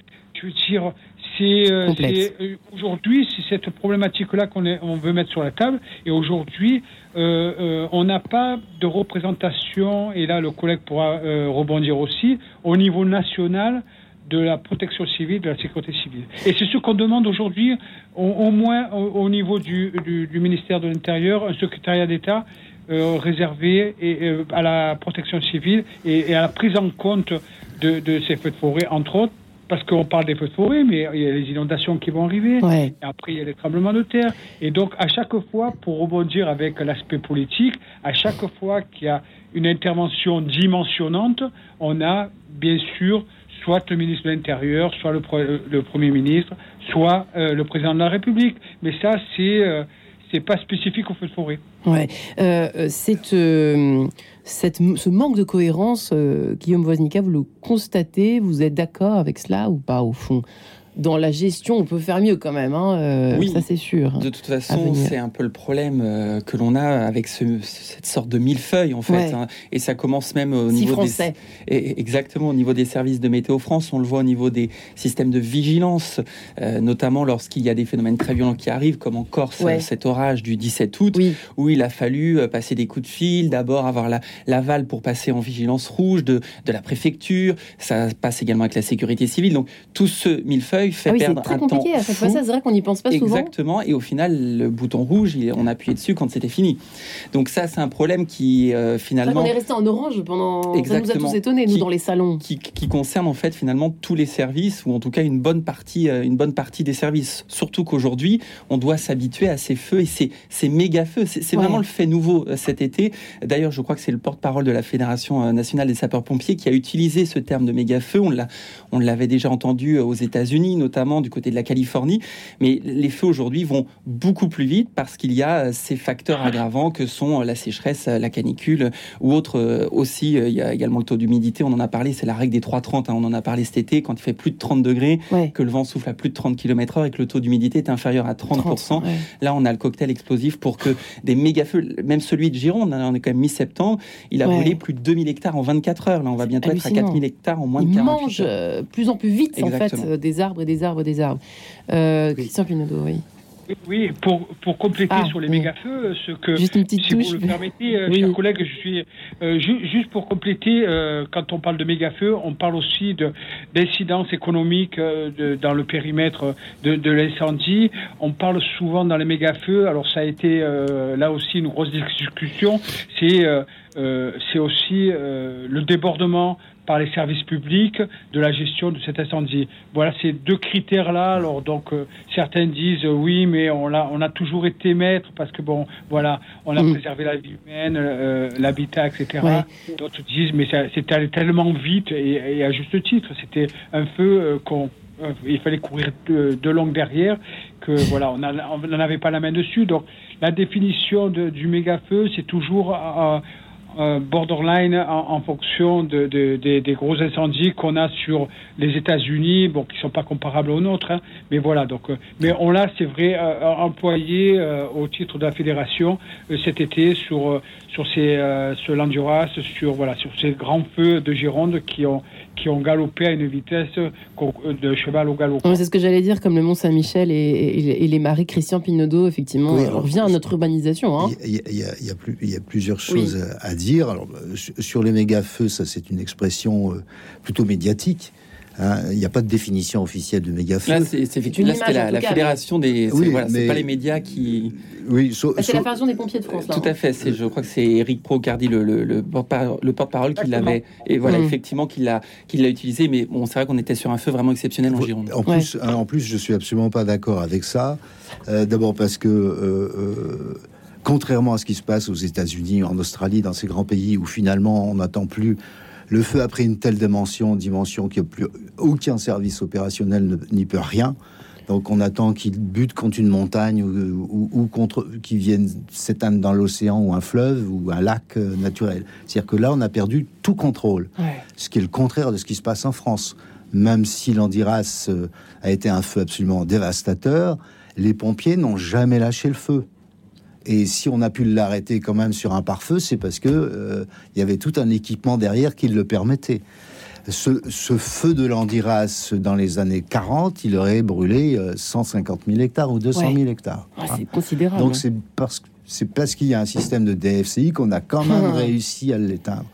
Speaker 4: je veux dire, c'est euh, aujourd'hui c'est cette problématique-là qu'on on veut mettre sur la table. Et aujourd'hui, on n'a pas de représentation. Et là, le collègue pourra rebondir aussi au niveau national de la protection civile, de la sécurité civile. Et c'est ce qu'on demande aujourd'hui, au, moins au, niveau du, ministère de l'Intérieur, un secrétariat d'État euh, réservé et, euh, à la protection civile et, à la prise en compte de, ces feux de forêt, entre autres, parce qu'on parle des feux de forêt, mais il y a les inondations qui vont arriver. Et après, il y a les tremblements de terre. Et donc, à chaque fois, pour rebondir avec l'aspect politique, à chaque fois qu'il y a une intervention dimensionnante, on a bien sûr soit le ministre de l'Intérieur, soit le, le, Premier ministre, soit euh, le président de la République. Mais ça, c'est euh, c'est pas spécifique au feu de forêt.
Speaker 1: Ouais, euh, cette, cette, ce manque de cohérence, Guillaume Woznica, vous le constatez, vous êtes d'accord avec cela ou pas au fond? Dans la gestion, on peut faire mieux quand même. Hein, euh, oui, ça c'est sûr.
Speaker 3: De toute façon, c'est un peu le problème euh, que l'on a avec cette sorte de millefeuille en fait. Hein. et ça commence même au niveau
Speaker 1: français.
Speaker 3: des exactement au niveau des services de météo France. On le voit au niveau des systèmes de vigilance, euh, notamment lorsqu'il y a des phénomènes très violents qui arrivent, comme en Corse, cet orage du 17 août, où il a fallu passer des coups de fil, d'abord avoir la l'aval pour passer en vigilance rouge de, de la préfecture. Ça passe également avec la sécurité civile. Donc tout ce millefeuille fait ah oui, perdre
Speaker 1: très
Speaker 3: un
Speaker 1: compliqué
Speaker 3: temps.
Speaker 1: À chaque fois, ça, c'est vrai qu'on n'y pense pas
Speaker 3: souvent. Exactement. Et au final, le bouton rouge, on appuyait dessus quand c'était fini. Donc ça, c'est un problème qui euh, finalement.
Speaker 1: on est resté en orange pendant. Exactement. Ça nous a tous étonnés, nous, dans les salons.
Speaker 3: Qui, concerne en fait finalement tous les services, ou en tout cas une bonne partie, euh, une bonne partie des services. Surtout qu'aujourd'hui, on doit s'habituer à ces feux et ces, ces méga feux. C'est vraiment le fait nouveau euh, cet été. D'ailleurs, je crois que c'est le porte-parole de la Fédération nationale des sapeurs-pompiers qui a utilisé ce terme de méga feu. On l'avait déjà entendu aux États-Unis notamment du côté de la Californie. Mais les feux aujourd'hui vont beaucoup plus vite parce qu'il y a ces facteurs aggravants que sont la sécheresse, la canicule ou autre aussi. Il y a également le taux d'humidité, on en a parlé, c'est la règle des 3,30. Hein. on en a parlé cet été, quand il fait plus de 30 degrés, que le vent souffle à plus de 30 km/h et que le taux d'humidité est inférieur à 30%. Là, on a le cocktail explosif pour que des méga feux, même celui de Gironde, hein, on est quand même mi-septembre, il a brûlé plus de 2000 hectares en 24 heures. Là, on va bientôt être à 4000 hectares en moins de 48
Speaker 1: mange euh, plus en plus vite, en fait, euh, des arbres des arbres, des arbres. Euh, Christian Pinaudot, oui.
Speaker 4: Oui, pour, pour compléter ah, sur les méga-feux, ce que, si vous le permettez, euh, chers collègues, je suis euh, juste pour compléter, euh, quand on parle de méga-feux, on parle aussi d'incidence économique dans le périmètre de, de l'incendie. On parle souvent dans les méga-feux, alors ça a été là aussi une grosse discussion, c'est c'est aussi le débordement par les services publics de la gestion de cet incendie. Voilà ces deux critères-là. Alors donc euh, certains disent euh, oui, mais on a on a toujours été maître parce que bon voilà on a mm. préservé la vie humaine, euh, l'habitat, etc. D'autres disent mais c'était allé tellement vite et, à juste titre. C'était un feu qu'on il fallait courir de, de longue derrière, que voilà, on n'avait pas la main dessus. Donc, la définition de, du méga feu, c'est toujours euh, borderline en, fonction de, des gros incendies qu'on a sur les États-Unis, bon, qui sont pas comparables aux nôtres, hein, mais voilà. Donc, euh, mais on l'a, c'est vrai, euh, employé au titre de la fédération cet été sur sur ces sur l'Anduras, sur voilà, sur ces grands feux de Gironde qui ont qui ont galopé à une vitesse de cheval au galop.
Speaker 1: C'est ce que j'allais dire, comme le Mont Saint-Michel et, les maris Christian Pinaudot, effectivement, on revient à notre urbanisation. Hein.
Speaker 2: Il, y a, il, y a, plusieurs choses à dire. Alors, sur les méga-feux, ça c'est une expression euh, plutôt médiatique. Hein, Il n'y a pas de définition officielle de méga-feu.
Speaker 3: Là, c'est effectivement la, la fédération des. c'est-
Speaker 2: Oui,
Speaker 3: voilà,
Speaker 2: mais-
Speaker 3: pas les médias qui.
Speaker 2: Oui, so-
Speaker 1: Bah, c'est
Speaker 2: so-
Speaker 1: la fédération des pompiers de France. Là,
Speaker 3: Tout
Speaker 1: hein.
Speaker 3: à fait. C'est, je crois que c'est Eric Procardi, le, le, le porte-parole le porte-parole, qui l'avait. Et voilà,
Speaker 1: Mm.
Speaker 3: effectivement, qui l'a, qui l'a utilisé. Mais bon, c'est vrai qu'on était sur un feu vraiment exceptionnel en Gironde.
Speaker 2: En plus, hein, en plus, je suis absolument pas d'accord avec ça. Euh, D'abord parce que, euh, euh, contrairement à ce qui se passe aux États-Unis, en Australie, dans ces grands pays où finalement on n'attend plus le feu a pris une telle dimension, dimension a plus aucun service opérationnel ne- n'y peut rien. Donc on attend qu'il bute contre une montagne ou, ou- ou contre qu'il vienne s'éteindre dans l'océan ou un fleuve ou un lac euh, naturel. C'est-à-dire que là, on a perdu tout contrôle
Speaker 1: Ouais.
Speaker 2: ce qui est le contraire de ce qui se passe en France. Même si l'Andiras euh, a été un feu absolument dévastateur, les pompiers n'ont jamais lâché le feu. Et si on a pu l'arrêter quand même sur un pare-feu, c'est parce que euh, il y avait tout un équipement derrière qui le permettait. Ce, ce feu de l'Andiras dans les années 40, il aurait brûlé euh, 150 000 hectares ou 200 000 hectares.
Speaker 1: Ouais,
Speaker 2: Hein.
Speaker 1: c'est considérable.
Speaker 2: Donc c'est parce parce qu'il y a un système de DFCI qu'on a quand même
Speaker 1: Ah.
Speaker 2: réussi à l'éteindre,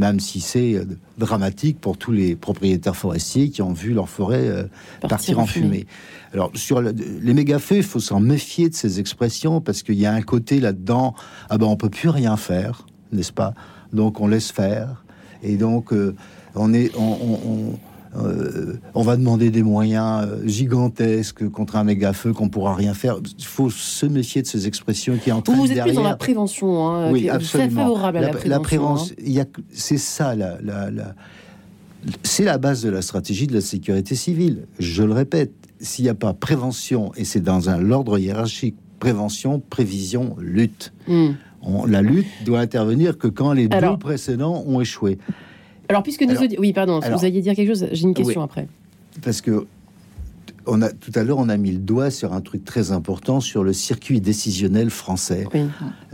Speaker 2: même si c'est euh, dramatique pour tous les propriétaires forestiers qui ont vu leur forêt euh, partir, en fumée. Alors sur le- les méga-feux, il faut s'en méfier de ces expressions parce qu'il y a un côté là-dedans, ah ben on peut plus rien faire, n'est-ce pas? Donc on laisse faire. Et donc euh, on est on, on- on- euh, on va demander des moyens euh, gigantesques contre un méga feu qu'on pourra rien faire. Il faut se méfier de ces expressions qui entraînent
Speaker 1: vous êtes
Speaker 2: derrière.
Speaker 1: plus dans la prévention. Hein,
Speaker 2: Oui,
Speaker 1: qui est
Speaker 2: absolument.
Speaker 1: favorable à la, prévention.
Speaker 2: prévention,
Speaker 1: hein.
Speaker 2: c'est ça la, la- la- c'est la base de la stratégie de la sécurité civile. Je le répète, s'il n'y a pas prévention et c'est dans un ordre hiérarchique, prévention, prévision, lutte.
Speaker 1: Hmm.
Speaker 2: On- la lutte doit intervenir que quand les
Speaker 1: Alors-
Speaker 2: deux précédents ont échoué.
Speaker 1: Alors, puisque nous.
Speaker 2: Alors-
Speaker 1: oui, pardon,
Speaker 2: alors-
Speaker 1: vous alliez dire quelque chose J'ai une question
Speaker 2: Oui.
Speaker 1: après.
Speaker 2: parce que on a tout à l'heure on a mis le doigt sur un truc très important sur le circuit décisionnel français.
Speaker 1: Oui.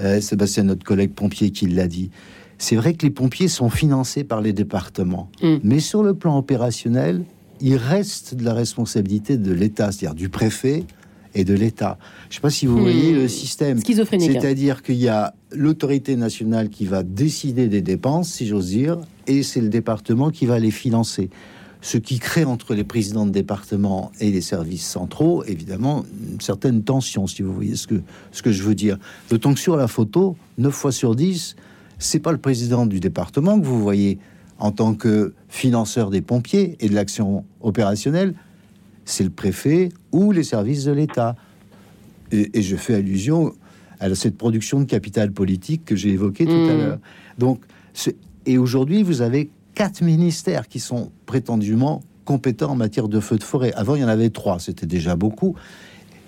Speaker 2: Euh, Sébastien, notre collègue pompier, qui l'a dit. C'est vrai que les pompiers sont financés par les départements,
Speaker 1: Mm.
Speaker 2: mais sur le plan opérationnel, il reste de la responsabilité de l'État, c'est-à-dire du préfet et de l'État. Je ne sais pas si vous voyez le système.
Speaker 1: Schizophrénique.
Speaker 2: C'est-à-dire qu'il y a l'autorité nationale qui va décider des dépenses, si j'ose dire, et c'est le département qui va les financer. Ce qui crée entre les présidents de département et les services centraux, évidemment, une certaine tension, si vous voyez ce que, ce que je veux dire. D'autant que sur la photo, 9 fois sur 10, c'est pas le président du département que vous voyez en tant que financeur des pompiers et de l'action opérationnelle, c'est le préfet ou les services de l'État. Et, et je fais allusion à cette production de capital politique que j'ai évoquée tout à
Speaker 1: Mm.
Speaker 2: l'heure. Donc, et aujourd'hui, vous avez quatre ministères qui sont prétendument compétents en matière de feux de forêt. Avant, il y en avait trois, c'était déjà beaucoup.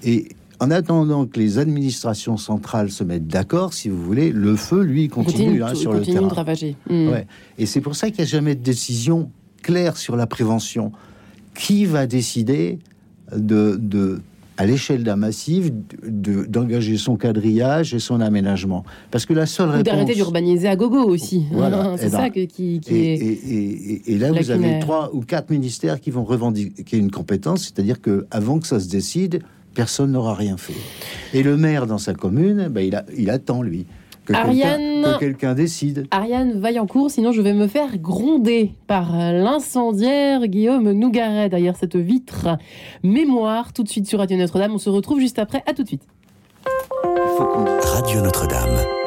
Speaker 2: Et en attendant que les administrations centrales se mettent d'accord, si vous voulez, le feu, lui, continue, hein, sur le
Speaker 1: continue
Speaker 2: terrain.
Speaker 1: de ravager. Hmm.
Speaker 2: Ouais. Et c'est pour ça qu'il n'y a jamais de décision claire sur la prévention. Qui va décider de, de à l'échelle d'un massif, de- d'engager son quadrillage et son aménagement Parce que la seule
Speaker 1: Ou
Speaker 2: réponse...
Speaker 1: d'arrêter d'urbaniser à gogo aussi.
Speaker 2: Voilà.
Speaker 1: c'est
Speaker 2: ben,
Speaker 1: ça que- qui, qui
Speaker 2: Et,
Speaker 1: est.
Speaker 2: et- et- et là, vous avez trois ou quatre ministères qui vont revendiquer une compétence, c'est-à-dire que avant que ça se décide, personne n'aura rien fait. Et le maire dans sa commune, ben, il, a- il attend, lui, que quelqu'un
Speaker 1: Ariane
Speaker 2: que quelqu'un décide.
Speaker 1: Ariane Vaillancourt, sinon je vais me faire gronder par l'incendiaire Guillaume Nougaret derrière cette vitre. Mémoire, tout de suite sur Radio Notre-Dame. On se retrouve juste après. À tout de suite.
Speaker 8: Radio Notre-Dame.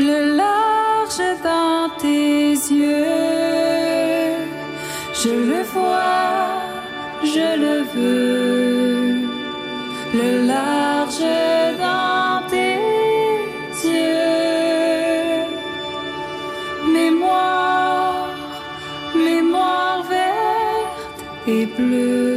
Speaker 9: Le large dans tes yeux, je le vois, je le veux. Le large dans tes yeux, mémoire, mémoire verte et bleue.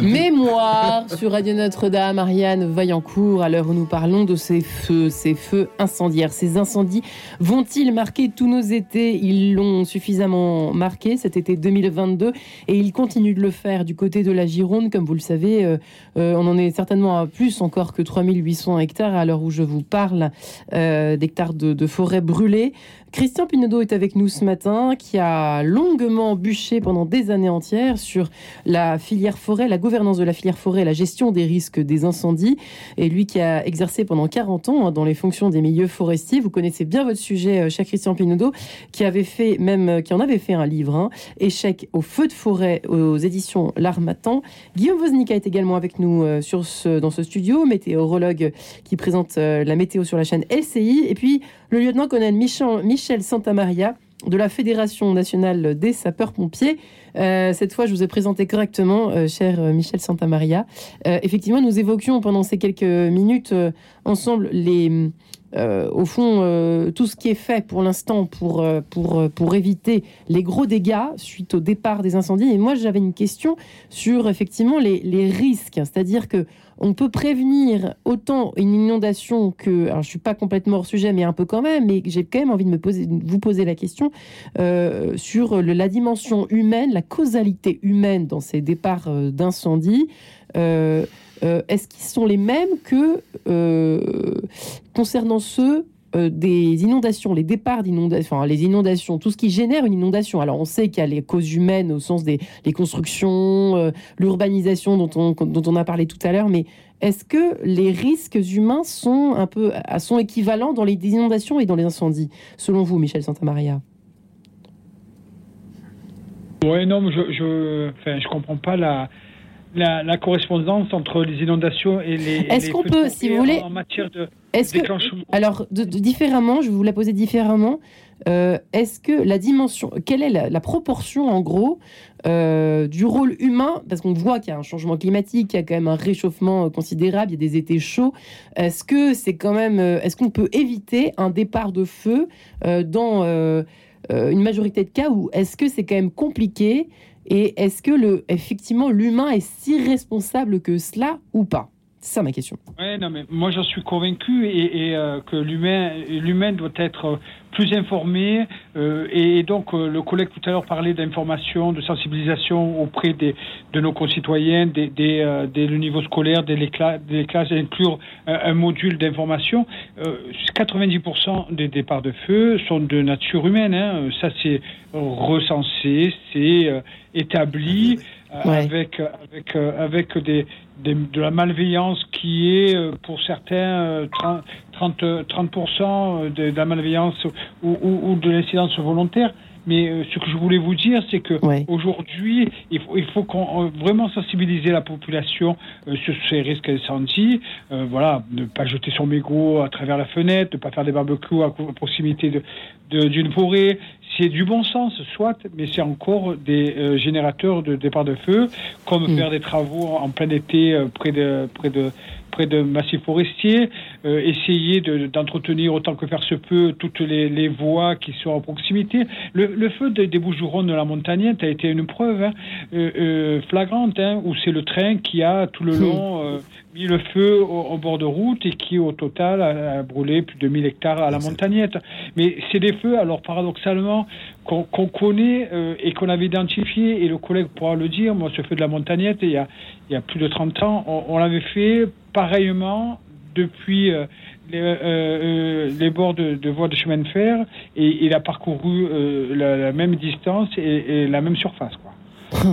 Speaker 9: Mémoire
Speaker 1: sur Radio Notre-Dame, Marianne Vaillancourt, à l'heure où nous parlons de ces feux, ces feux incendiaires. Ces incendies vont-ils marquer tous nos étés? Ils l'ont suffisamment marqué cet été 2022 et ils continuent de le faire du côté de la Gironde. Comme vous le savez, euh, euh, on en est certainement à plus encore que 3800 hectares à l'heure où je vous parle euh, d'hectares de, de forêts brûlées. Christian Pinaudot est avec nous ce matin, qui a longuement bûché pendant des années entières sur la filière forêt, la gouvernance de la filière forêt, la gestion des risques des incendies. Et lui qui a exercé pendant 40 ans hein, dans les fonctions des milieux forestiers, vous connaissez bien votre sujet, euh, cher Christian Pinaudot, qui avait fait même, euh, qui en avait fait un livre, hein, Échec au feu de forêt aux éditions L'Armatan. Guillaume Woznica est également avec nous euh, sur ce, dans ce studio, météorologue qui présente la météo sur la chaîne LCI. Et puis le lieutenant-colonel Michel, Santamaria de la Fédération nationale des sapeurs-pompiers. Euh, cette fois, je vous ai présenté correctement, euh, cher euh, Michel Santamaria. Effectivement, nous évoquions pendant ces quelques minutes ensemble les, euh, au fond, euh, tout ce qui est fait pour l'instant pour, euh, pour, pour éviter les gros dégâts suite au départ des incendies. Et moi, j'avais une question sur effectivement les, les risques, c'est-à-dire que on peut prévenir autant une inondation que, alors je suis pas complètement hors sujet, mais un peu quand même, mais j'ai quand même envie de me poser, vous poser la question sur la dimension humaine, la causalité humaine dans ces départs d'incendie. Euh, euh, Est-ce qu'ils sont les mêmes que euh, concernant ceux euh, des inondations, les départs d'inondations, enfin, les inondations, tout ce qui génère une inondation? Alors on sait qu'il y a les causes humaines au sens des constructions, l'urbanisation dont on, a parlé tout à l'heure, mais est-ce que les risques humains sont un peu sont équivalents dans les inondations et dans les incendies, selon vous, Michel Santamaria?
Speaker 4: Ouais, non, je, je, je comprends pas la, la, la correspondance entre les inondations et les.
Speaker 1: Est-ce qu'on peut, si vous voulez,
Speaker 4: en, matière de
Speaker 1: que
Speaker 4: déclenchement?
Speaker 1: Alors, de, de- différemment, je vais vous la poser différemment. Euh, Est-ce que la dimension, quelle est la, la proportion en gros euh, du rôle humain Parce qu'on voit qu'il y a un changement climatique, qu'il y a quand même un réchauffement euh, considérable, il y a des étés chauds. Est-ce que c'est quand même, est-ce qu'on peut éviter un départ de feu euh, dans une majorité de cas ou est-ce que c'est quand même compliqué et est-ce que le, effectivement l'humain est si responsable que cela ou pas? C'est ça ma question.
Speaker 4: Ouais, non, mais moi j'en suis convaincu et, euh, que l'humain, l'humain doit être plus informé euh, et, donc euh, le collègue tout à l'heure parlait d'information, de sensibilisation auprès des, de nos concitoyens, des, des, euh, dès le niveau scolaire, dès les, cla- dès les classes, inclure un, module d'information. Euh, 90% des départs de feu sont de nature humaine. Hein. Ça c'est recensé, c'est euh, établi euh,
Speaker 1: Ouais.
Speaker 4: avec avec euh, avec des, des- de la malveillance qui est euh, pour certains euh, 30 30 30% de, de la malveillance ou, ou, ou de l'incidence volontaire. Mais euh, ce que je voulais vous dire, c'est que
Speaker 1: Ouais.
Speaker 4: aujourd'hui, il faut, il faut qu'on euh, vraiment sensibiliser la population euh, sur ces risques d'incendie. Euh, voilà, ne pas jeter son mégot à travers la fenêtre, ne pas faire des barbecues à proximité de- de- d'une forêt. C'est du bon sens, soit, mais c'est encore des euh, générateurs de départ de feu, comme
Speaker 1: Mm.
Speaker 4: faire des travaux en plein été euh, près de près de près de massifs forestiers, euh, essayer de- d'entretenir autant que faire se peut toutes les, les voies qui sont à proximité. Le, le feu des, des de la Montagnette a été une preuve hein, euh, euh, flagrante, hein, où c'est le train qui a tout le
Speaker 1: Hmm.
Speaker 4: long euh, mis le feu au, au bord de route et qui au total a, a brûlé plus de 1000 hectares à la. Montagnette. Mais c'est des feux, alors paradoxalement, qu'on qu'on connaît euh, et qu'on avait identifié, et le collègue pourra le dire, moi ce feu de la Montagnette, il y a, il y a plus de 30 ans, on, on l'avait fait pareillement depuis euh, les, euh, euh, les bords de, de voies de chemin de fer, et il a parcouru euh, la, la même distance et, et la même surface. Quoi.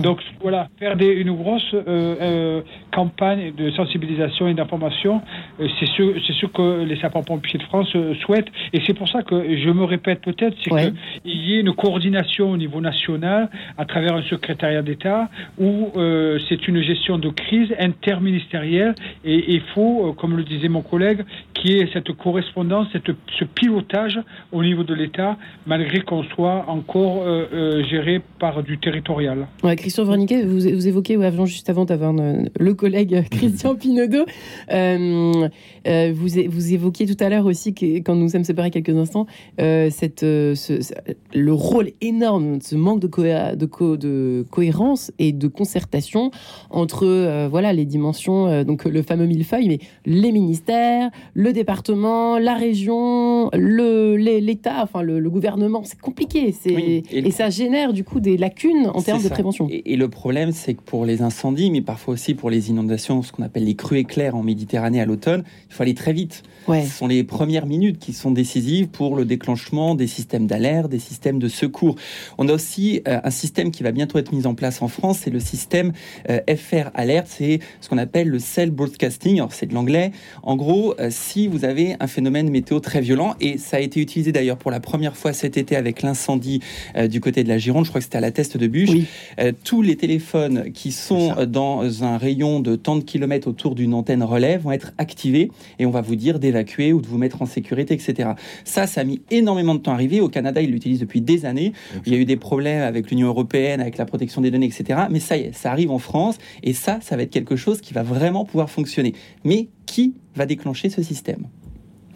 Speaker 4: Donc voilà, faire des, une grosse euh, euh, campagne de sensibilisation et d'information, euh, c'est ce, c'est ce que les sapeurs-pompiers de France euh, souhaitent. Et c'est pour ça que je me répète peut-être, c'est
Speaker 1: Ouais.
Speaker 4: qu'il y ait une coordination au niveau national à travers un secrétariat d'État où euh, c'est une gestion de crise interministérielle et il faut, comme le disait mon collègue, qu'il y ait cette correspondance, cette, ce pilotage au niveau de l'État, malgré qu'on soit encore euh, euh, géré par du territorial.
Speaker 1: Ouais, Christian Verniquet, vous, vous évoquez, ouais, juste avant d'avoir euh, le collègue Christian Pinaudot, euh, euh, vous, vous évoquiez tout à l'heure aussi, que, quand nous sommes séparés quelques instants, euh, cette, euh, ce- ce- le rôle énorme, ce manque de, cohé- de, co- de cohérence et de concertation entre euh, voilà, les dimensions, euh, donc le fameux millefeuille, mais les ministères, le département, la région, le- l'État, enfin le, le gouvernement, c'est compliqué.
Speaker 3: Oui, et
Speaker 1: et,
Speaker 3: le-
Speaker 1: ça génère du coup des lacunes en termes de
Speaker 3: ça. Et, et le problème, c'est que pour les incendies, mais parfois aussi pour les inondations, ce qu'on appelle les crues éclairs en Méditerranée à l'automne, il faut aller très vite.
Speaker 1: Ouais.
Speaker 3: Ce sont les premières minutes qui sont décisives pour le déclenchement des systèmes d'alerte, des systèmes de secours. On a aussi euh, un système qui va bientôt être mis en place en France, c'est le système euh, FR Alert, c'est ce qu'on appelle le Cell Broadcasting, alors c'est de l'anglais. En gros, euh, si vous avez un phénomène météo très violent, et ça a été utilisé d'ailleurs pour la première fois cet été avec l'incendie du côté de la Gironde, je crois que c'était à la Teste de Bûche,
Speaker 1: Oui.
Speaker 3: Euh, tous les téléphones qui sont dans un rayon de tant de kilomètres autour d'une antenne relais vont être activés et on va vous dire d'évacuer ou de vous mettre en sécurité, etc. Ça, ça a mis énormément de temps à arriver. Au Canada, ils l'utilisent depuis des années. Il y a eu des problèmes avec l'Union européenne, avec la protection des données, etc. Mais ça y est, ça arrive en France et ça, ça va être quelque chose qui va vraiment pouvoir fonctionner. Mais qui va déclencher ce système?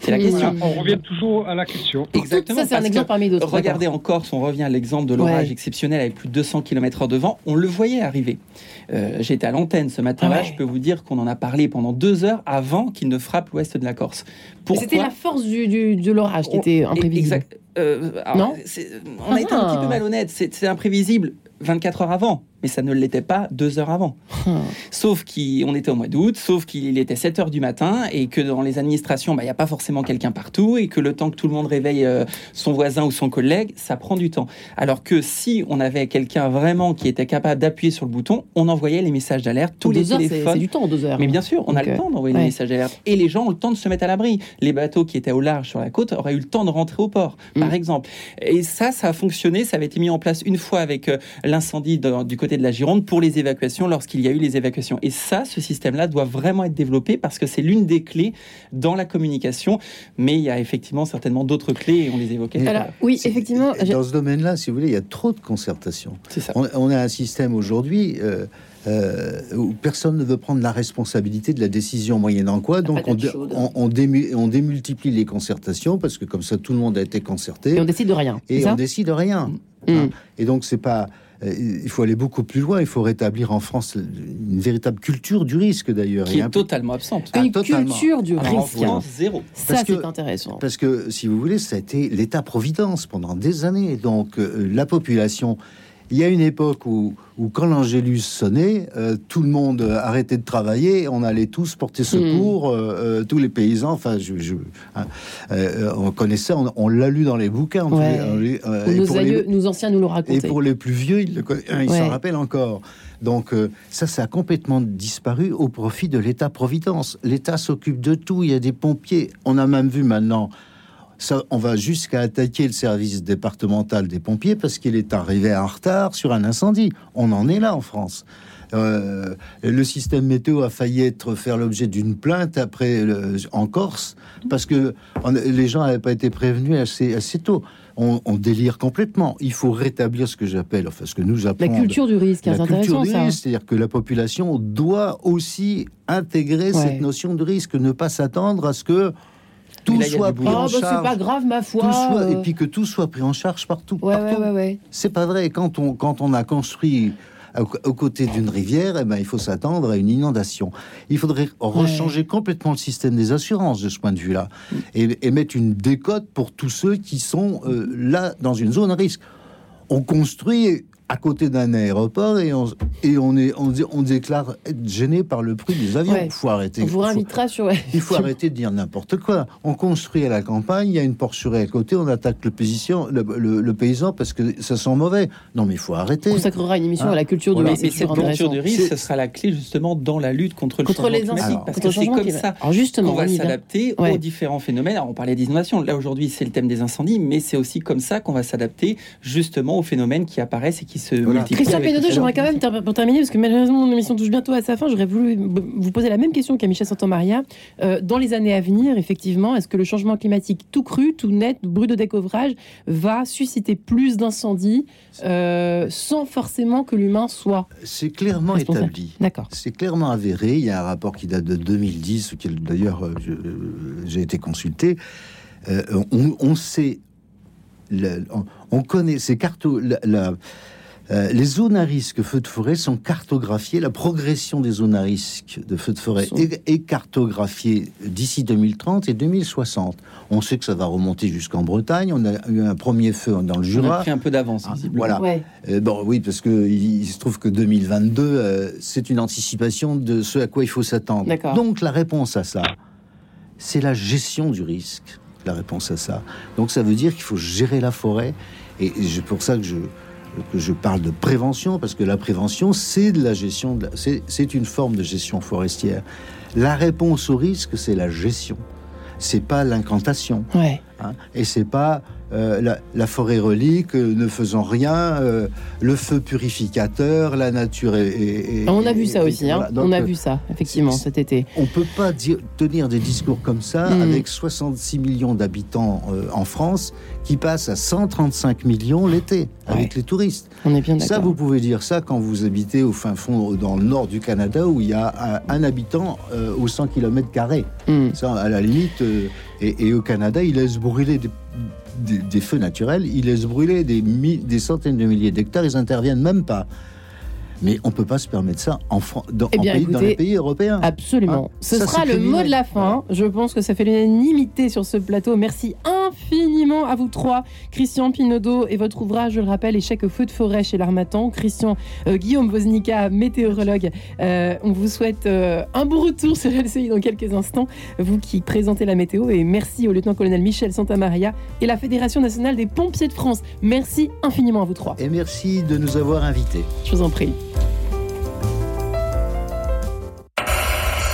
Speaker 3: C'est la question.
Speaker 4: Voilà, on revient toujours à la question.
Speaker 3: Exactement.
Speaker 1: ça, c'est un exemple parmi d'autres.
Speaker 3: Regardez en Corse, on revient à l'exemple de l'orage
Speaker 1: Ouais.
Speaker 3: exceptionnel avec plus de 200 km/h de vent. On le voyait arriver. Euh, J'étais à l'antenne ce matin-là.
Speaker 1: Ouais.
Speaker 3: Je peux vous dire qu'on en a parlé pendant deux heures avant qu'il ne frappe l'ouest de la Corse.
Speaker 1: C'était la force du, du- de l'orage qui
Speaker 3: On-
Speaker 1: était imprévisible.
Speaker 3: Exact. Euh, alors,
Speaker 1: Non
Speaker 3: c'est- On a été un
Speaker 1: Ah.
Speaker 3: petit peu malhonnête. C'est imprévisible 24 heures avant, mais ça ne l'était pas deux heures avant.
Speaker 1: Ah.
Speaker 3: Sauf qu'on était au mois d'août, sauf qu'il était 7 heures du matin et que dans les administrations, bah, il n'y a pas forcément quelqu'un partout et que le temps que tout le monde réveille euh, son voisin ou son collègue, ça prend du temps. Alors que si on avait quelqu'un vraiment qui était capable d'appuyer sur le bouton, on envoyait les messages d'alerte, tous les
Speaker 1: heures,
Speaker 3: téléphones.
Speaker 1: c'est du temps, deux heures.
Speaker 3: Mais bien sûr, on a le
Speaker 1: euh,
Speaker 3: temps d'envoyer
Speaker 1: ouais.
Speaker 3: les messages d'alerte. Et les gens ont le temps de se mettre à l'abri. Les bateaux qui étaient au large sur la côte auraient eu le temps de rentrer au port,
Speaker 1: Mm.
Speaker 3: par exemple. Et ça, ça a fonctionné. Ça avait été mis en place une fois avec euh, l'incendie du côté de la Gironde pour les évacuations, lorsqu'il y a eu les évacuations. Et ça, ce système-là doit vraiment être développé parce que c'est l'une des clés dans la communication. Mais il y a effectivement certainement d'autres clés et on les évoquait.
Speaker 1: Alors, oui, effectivement.
Speaker 2: Dans ce domaine-là, si vous voulez, il y a trop de concertation.
Speaker 3: C'est ça.
Speaker 2: On, on a un système aujourd'hui, euh, euh, où personne ne veut prendre la responsabilité de la décision moyennant quoi. Donc on,
Speaker 1: patate
Speaker 2: dé-
Speaker 1: chaude.
Speaker 2: on, on dému- on démultiplie les concertations parce que comme ça tout le monde a été concerté
Speaker 1: Et on décide de rien.
Speaker 2: et on décide rien.
Speaker 1: Mm.
Speaker 2: Hein. Et donc c'est pas. euh, Il faut aller beaucoup plus loin. Il faut rétablir en France une véritable culture du risque d'ailleurs.
Speaker 3: qui est
Speaker 2: peu-
Speaker 3: totalement absente.
Speaker 2: Ah,
Speaker 1: Une
Speaker 2: totalement.
Speaker 1: culture du
Speaker 3: Alors, en
Speaker 1: risque.
Speaker 3: France, zéro.
Speaker 1: Ça, c'est intéressant.
Speaker 2: Parce que, si vous voulez, ça a été l'État-providence pendant des années. Donc, euh, la population. Il y a une époque où, où quand l'Angélus sonnait, euh, tout le monde euh, arrêtait de travailler, on allait tous porter secours, euh, euh, tous les paysans. Enfin, je, je- hein, euh, on connaît ça, on, on l'a lu dans les bouquins.
Speaker 1: Ouais.
Speaker 2: on et
Speaker 1: nos,
Speaker 2: pour les-
Speaker 1: aïeux, nos anciens nous l'ont
Speaker 2: et
Speaker 1: raconté.
Speaker 2: pour les plus vieux, ils,
Speaker 1: Ouais.
Speaker 2: s'en rappellent encore. Donc ça, ça a complètement disparu au profit de l'État-providence. L'État s'occupe de tout. Il y a des pompiers. On a même vu maintenant. Ça, on va jusqu'à attaquer le service départemental des pompiers parce qu'il est arrivé en retard sur un incendie. On en est là en France. Euh, le système météo a failli être faire l'objet d'une plainte après le- en Corse parce que on- les gens n'avaient pas été prévenus assez, assez tôt. On, on délire complètement. Il faut rétablir ce que j'appelle, enfin ce que nous
Speaker 1: La
Speaker 2: apprenons.
Speaker 1: culture du risque,
Speaker 2: la culture du risque, c'est-à-dire que la population doit aussi intégrer
Speaker 1: Ouais.
Speaker 2: cette notion de risque, ne pas s'attendre à ce que tout
Speaker 3: là,
Speaker 2: soit pris
Speaker 3: boulot.
Speaker 1: Oh,
Speaker 2: en
Speaker 1: bah, c'est
Speaker 2: charge.
Speaker 1: pas grave, ma
Speaker 2: Tout
Speaker 1: foi.
Speaker 2: soit-
Speaker 1: euh,
Speaker 2: et puis que tout soit pris en charge partout.
Speaker 1: Ouais, ouais,
Speaker 2: partout.
Speaker 1: ouais, ouais.
Speaker 2: C'est pas vrai. Quand on, quand on a construit au, aux côtés d'une rivière, eh ben, il faut s'attendre à une inondation. Il faudrait rechanger complètement le système des assurances de ce point de vue-là et, et mettre une décote pour tous ceux qui sont euh, là dans une zone à risque. On construit à côté d'un aéroport et on, et on, est, on, on déclare être gêné par le prix des avions.
Speaker 1: Ouais.
Speaker 2: Il faut arrêter.
Speaker 1: On vous réinvitera sur.
Speaker 2: il faut arrêter de dire n'importe quoi. On construit à la campagne, il y a une porcherie à côté, on attaque le, paysan, le, le- le paysan parce que ça sent mauvais. Non, mais il faut arrêter.
Speaker 1: On consacrera une émission
Speaker 2: Ah.
Speaker 1: à la culture du
Speaker 2: Voilà.
Speaker 3: Mais,
Speaker 1: risque.
Speaker 3: mais cette culture du risque, ce sera la clé justement dans la lutte contre le
Speaker 1: Contre
Speaker 3: changement
Speaker 1: les
Speaker 3: climatique,
Speaker 1: incendies.
Speaker 3: parce que c'est comme ça
Speaker 1: Alors justement,
Speaker 3: qu'on va s'adapter
Speaker 1: Ouais.
Speaker 3: aux différents phénomènes. Alors, on parlait d'inondation. Là, aujourd'hui, c'est le thème des incendies, mais c'est aussi comme ça qu'on va s'adapter justement aux phénomènes qui apparaissent et qui se
Speaker 2: Voilà.
Speaker 3: multiplient.
Speaker 1: Christian
Speaker 3: changement
Speaker 1: j'aimerais quand même, pour terminer, parce que malheureusement, mon émission touche bientôt à sa fin, j'aurais voulu vous poser la même question qu'à Michel Santamaria. Euh, dans les années à venir, effectivement, est-ce que le changement climatique tout cru, tout net, brut de découvrage, va susciter plus d'incendies euh, sans forcément que l'humain soit
Speaker 2: C'est clairement établi.
Speaker 1: D'accord.
Speaker 2: C'est clairement avéré. Il y a un rapport qui date de 2010, auquel d'ailleurs euh, j'ai été consulté. Euh, on, on sait, le- on, on connaît ces cartes. La, la- euh, les zones à risque feu de forêt sont cartographiées. La progression des zones à risque de feu de forêt
Speaker 1: Sont-
Speaker 2: est, est cartographiée d'ici 2030 et 2060. On sait que ça va remonter jusqu'en Bretagne. On a eu un premier feu dans le
Speaker 3: On a
Speaker 2: Jura.
Speaker 3: pris un peu d'avance,
Speaker 2: Ah, voilà.
Speaker 1: Ouais.
Speaker 2: Euh, bon, oui, parce que il, il se trouve que 2022, euh, c'est une anticipation de ce à quoi il faut s'attendre. Donc la réponse à ça, c'est la gestion du risque. La réponse à ça. Donc ça veut dire qu'il faut gérer la forêt. Et c'est pour ça que je, que je parle de prévention, parce que la prévention, c'est de la gestion, c'est c'est une forme de gestion forestière. La réponse au risque, c'est la gestion. C'est pas l'incantation.
Speaker 1: Ouais.
Speaker 2: Hein, et c'est pas euh, la, la forêt relique euh, ne faisant rien, euh, le feu purificateur, la nature est. est- est-
Speaker 1: On a vu
Speaker 2: est-
Speaker 1: ça aussi, hein.
Speaker 2: voilà.
Speaker 1: On a vu ça, effectivement, cet été.
Speaker 2: On peut pas dire, tenir des discours comme ça
Speaker 1: Mm.
Speaker 2: avec 66 millions d'habitants en France qui passent à 135 millions l'été avec
Speaker 1: Ouais.
Speaker 2: les touristes.
Speaker 1: On est bien
Speaker 2: Ça,
Speaker 1: d'accord.
Speaker 2: vous pouvez dire ça quand vous habitez au fin fond, dans le nord du Canada, où il y a un, un habitant aux 100 km.
Speaker 1: Hmm.
Speaker 2: Ça, à la limite, et, et au Canada, ils laissent brûler des, des- feux naturels, ils laissent brûler des, des centaines de milliers d'hectares, ils interviennent même pas. Mais on peut pas se permettre ça en Fran- dans,
Speaker 1: Eh
Speaker 2: en pays- dans
Speaker 1: écoutez,
Speaker 2: les pays européens.
Speaker 1: Absolument.
Speaker 2: Hein,
Speaker 1: Ce
Speaker 2: ça,
Speaker 1: sera le mot de la fin. Je pense que ça fait l'unanimité sur ce plateau. Merci infiniment à vous trois. Christian Pinaudot et votre ouvrage, je le rappelle, Échec au feu de forêt chez l'Armatan. Christian euh, Guillaume Voznica, météorologue. Euh, on vous souhaite euh, un bon retour sur LCI dans quelques instants. Vous qui présentez la météo. Et merci au lieutenant-colonel Michel Santamaria et la Fédération nationale des pompiers de France. Merci infiniment à vous trois.
Speaker 2: Et merci de nous avoir invités.
Speaker 1: Je vous en prie.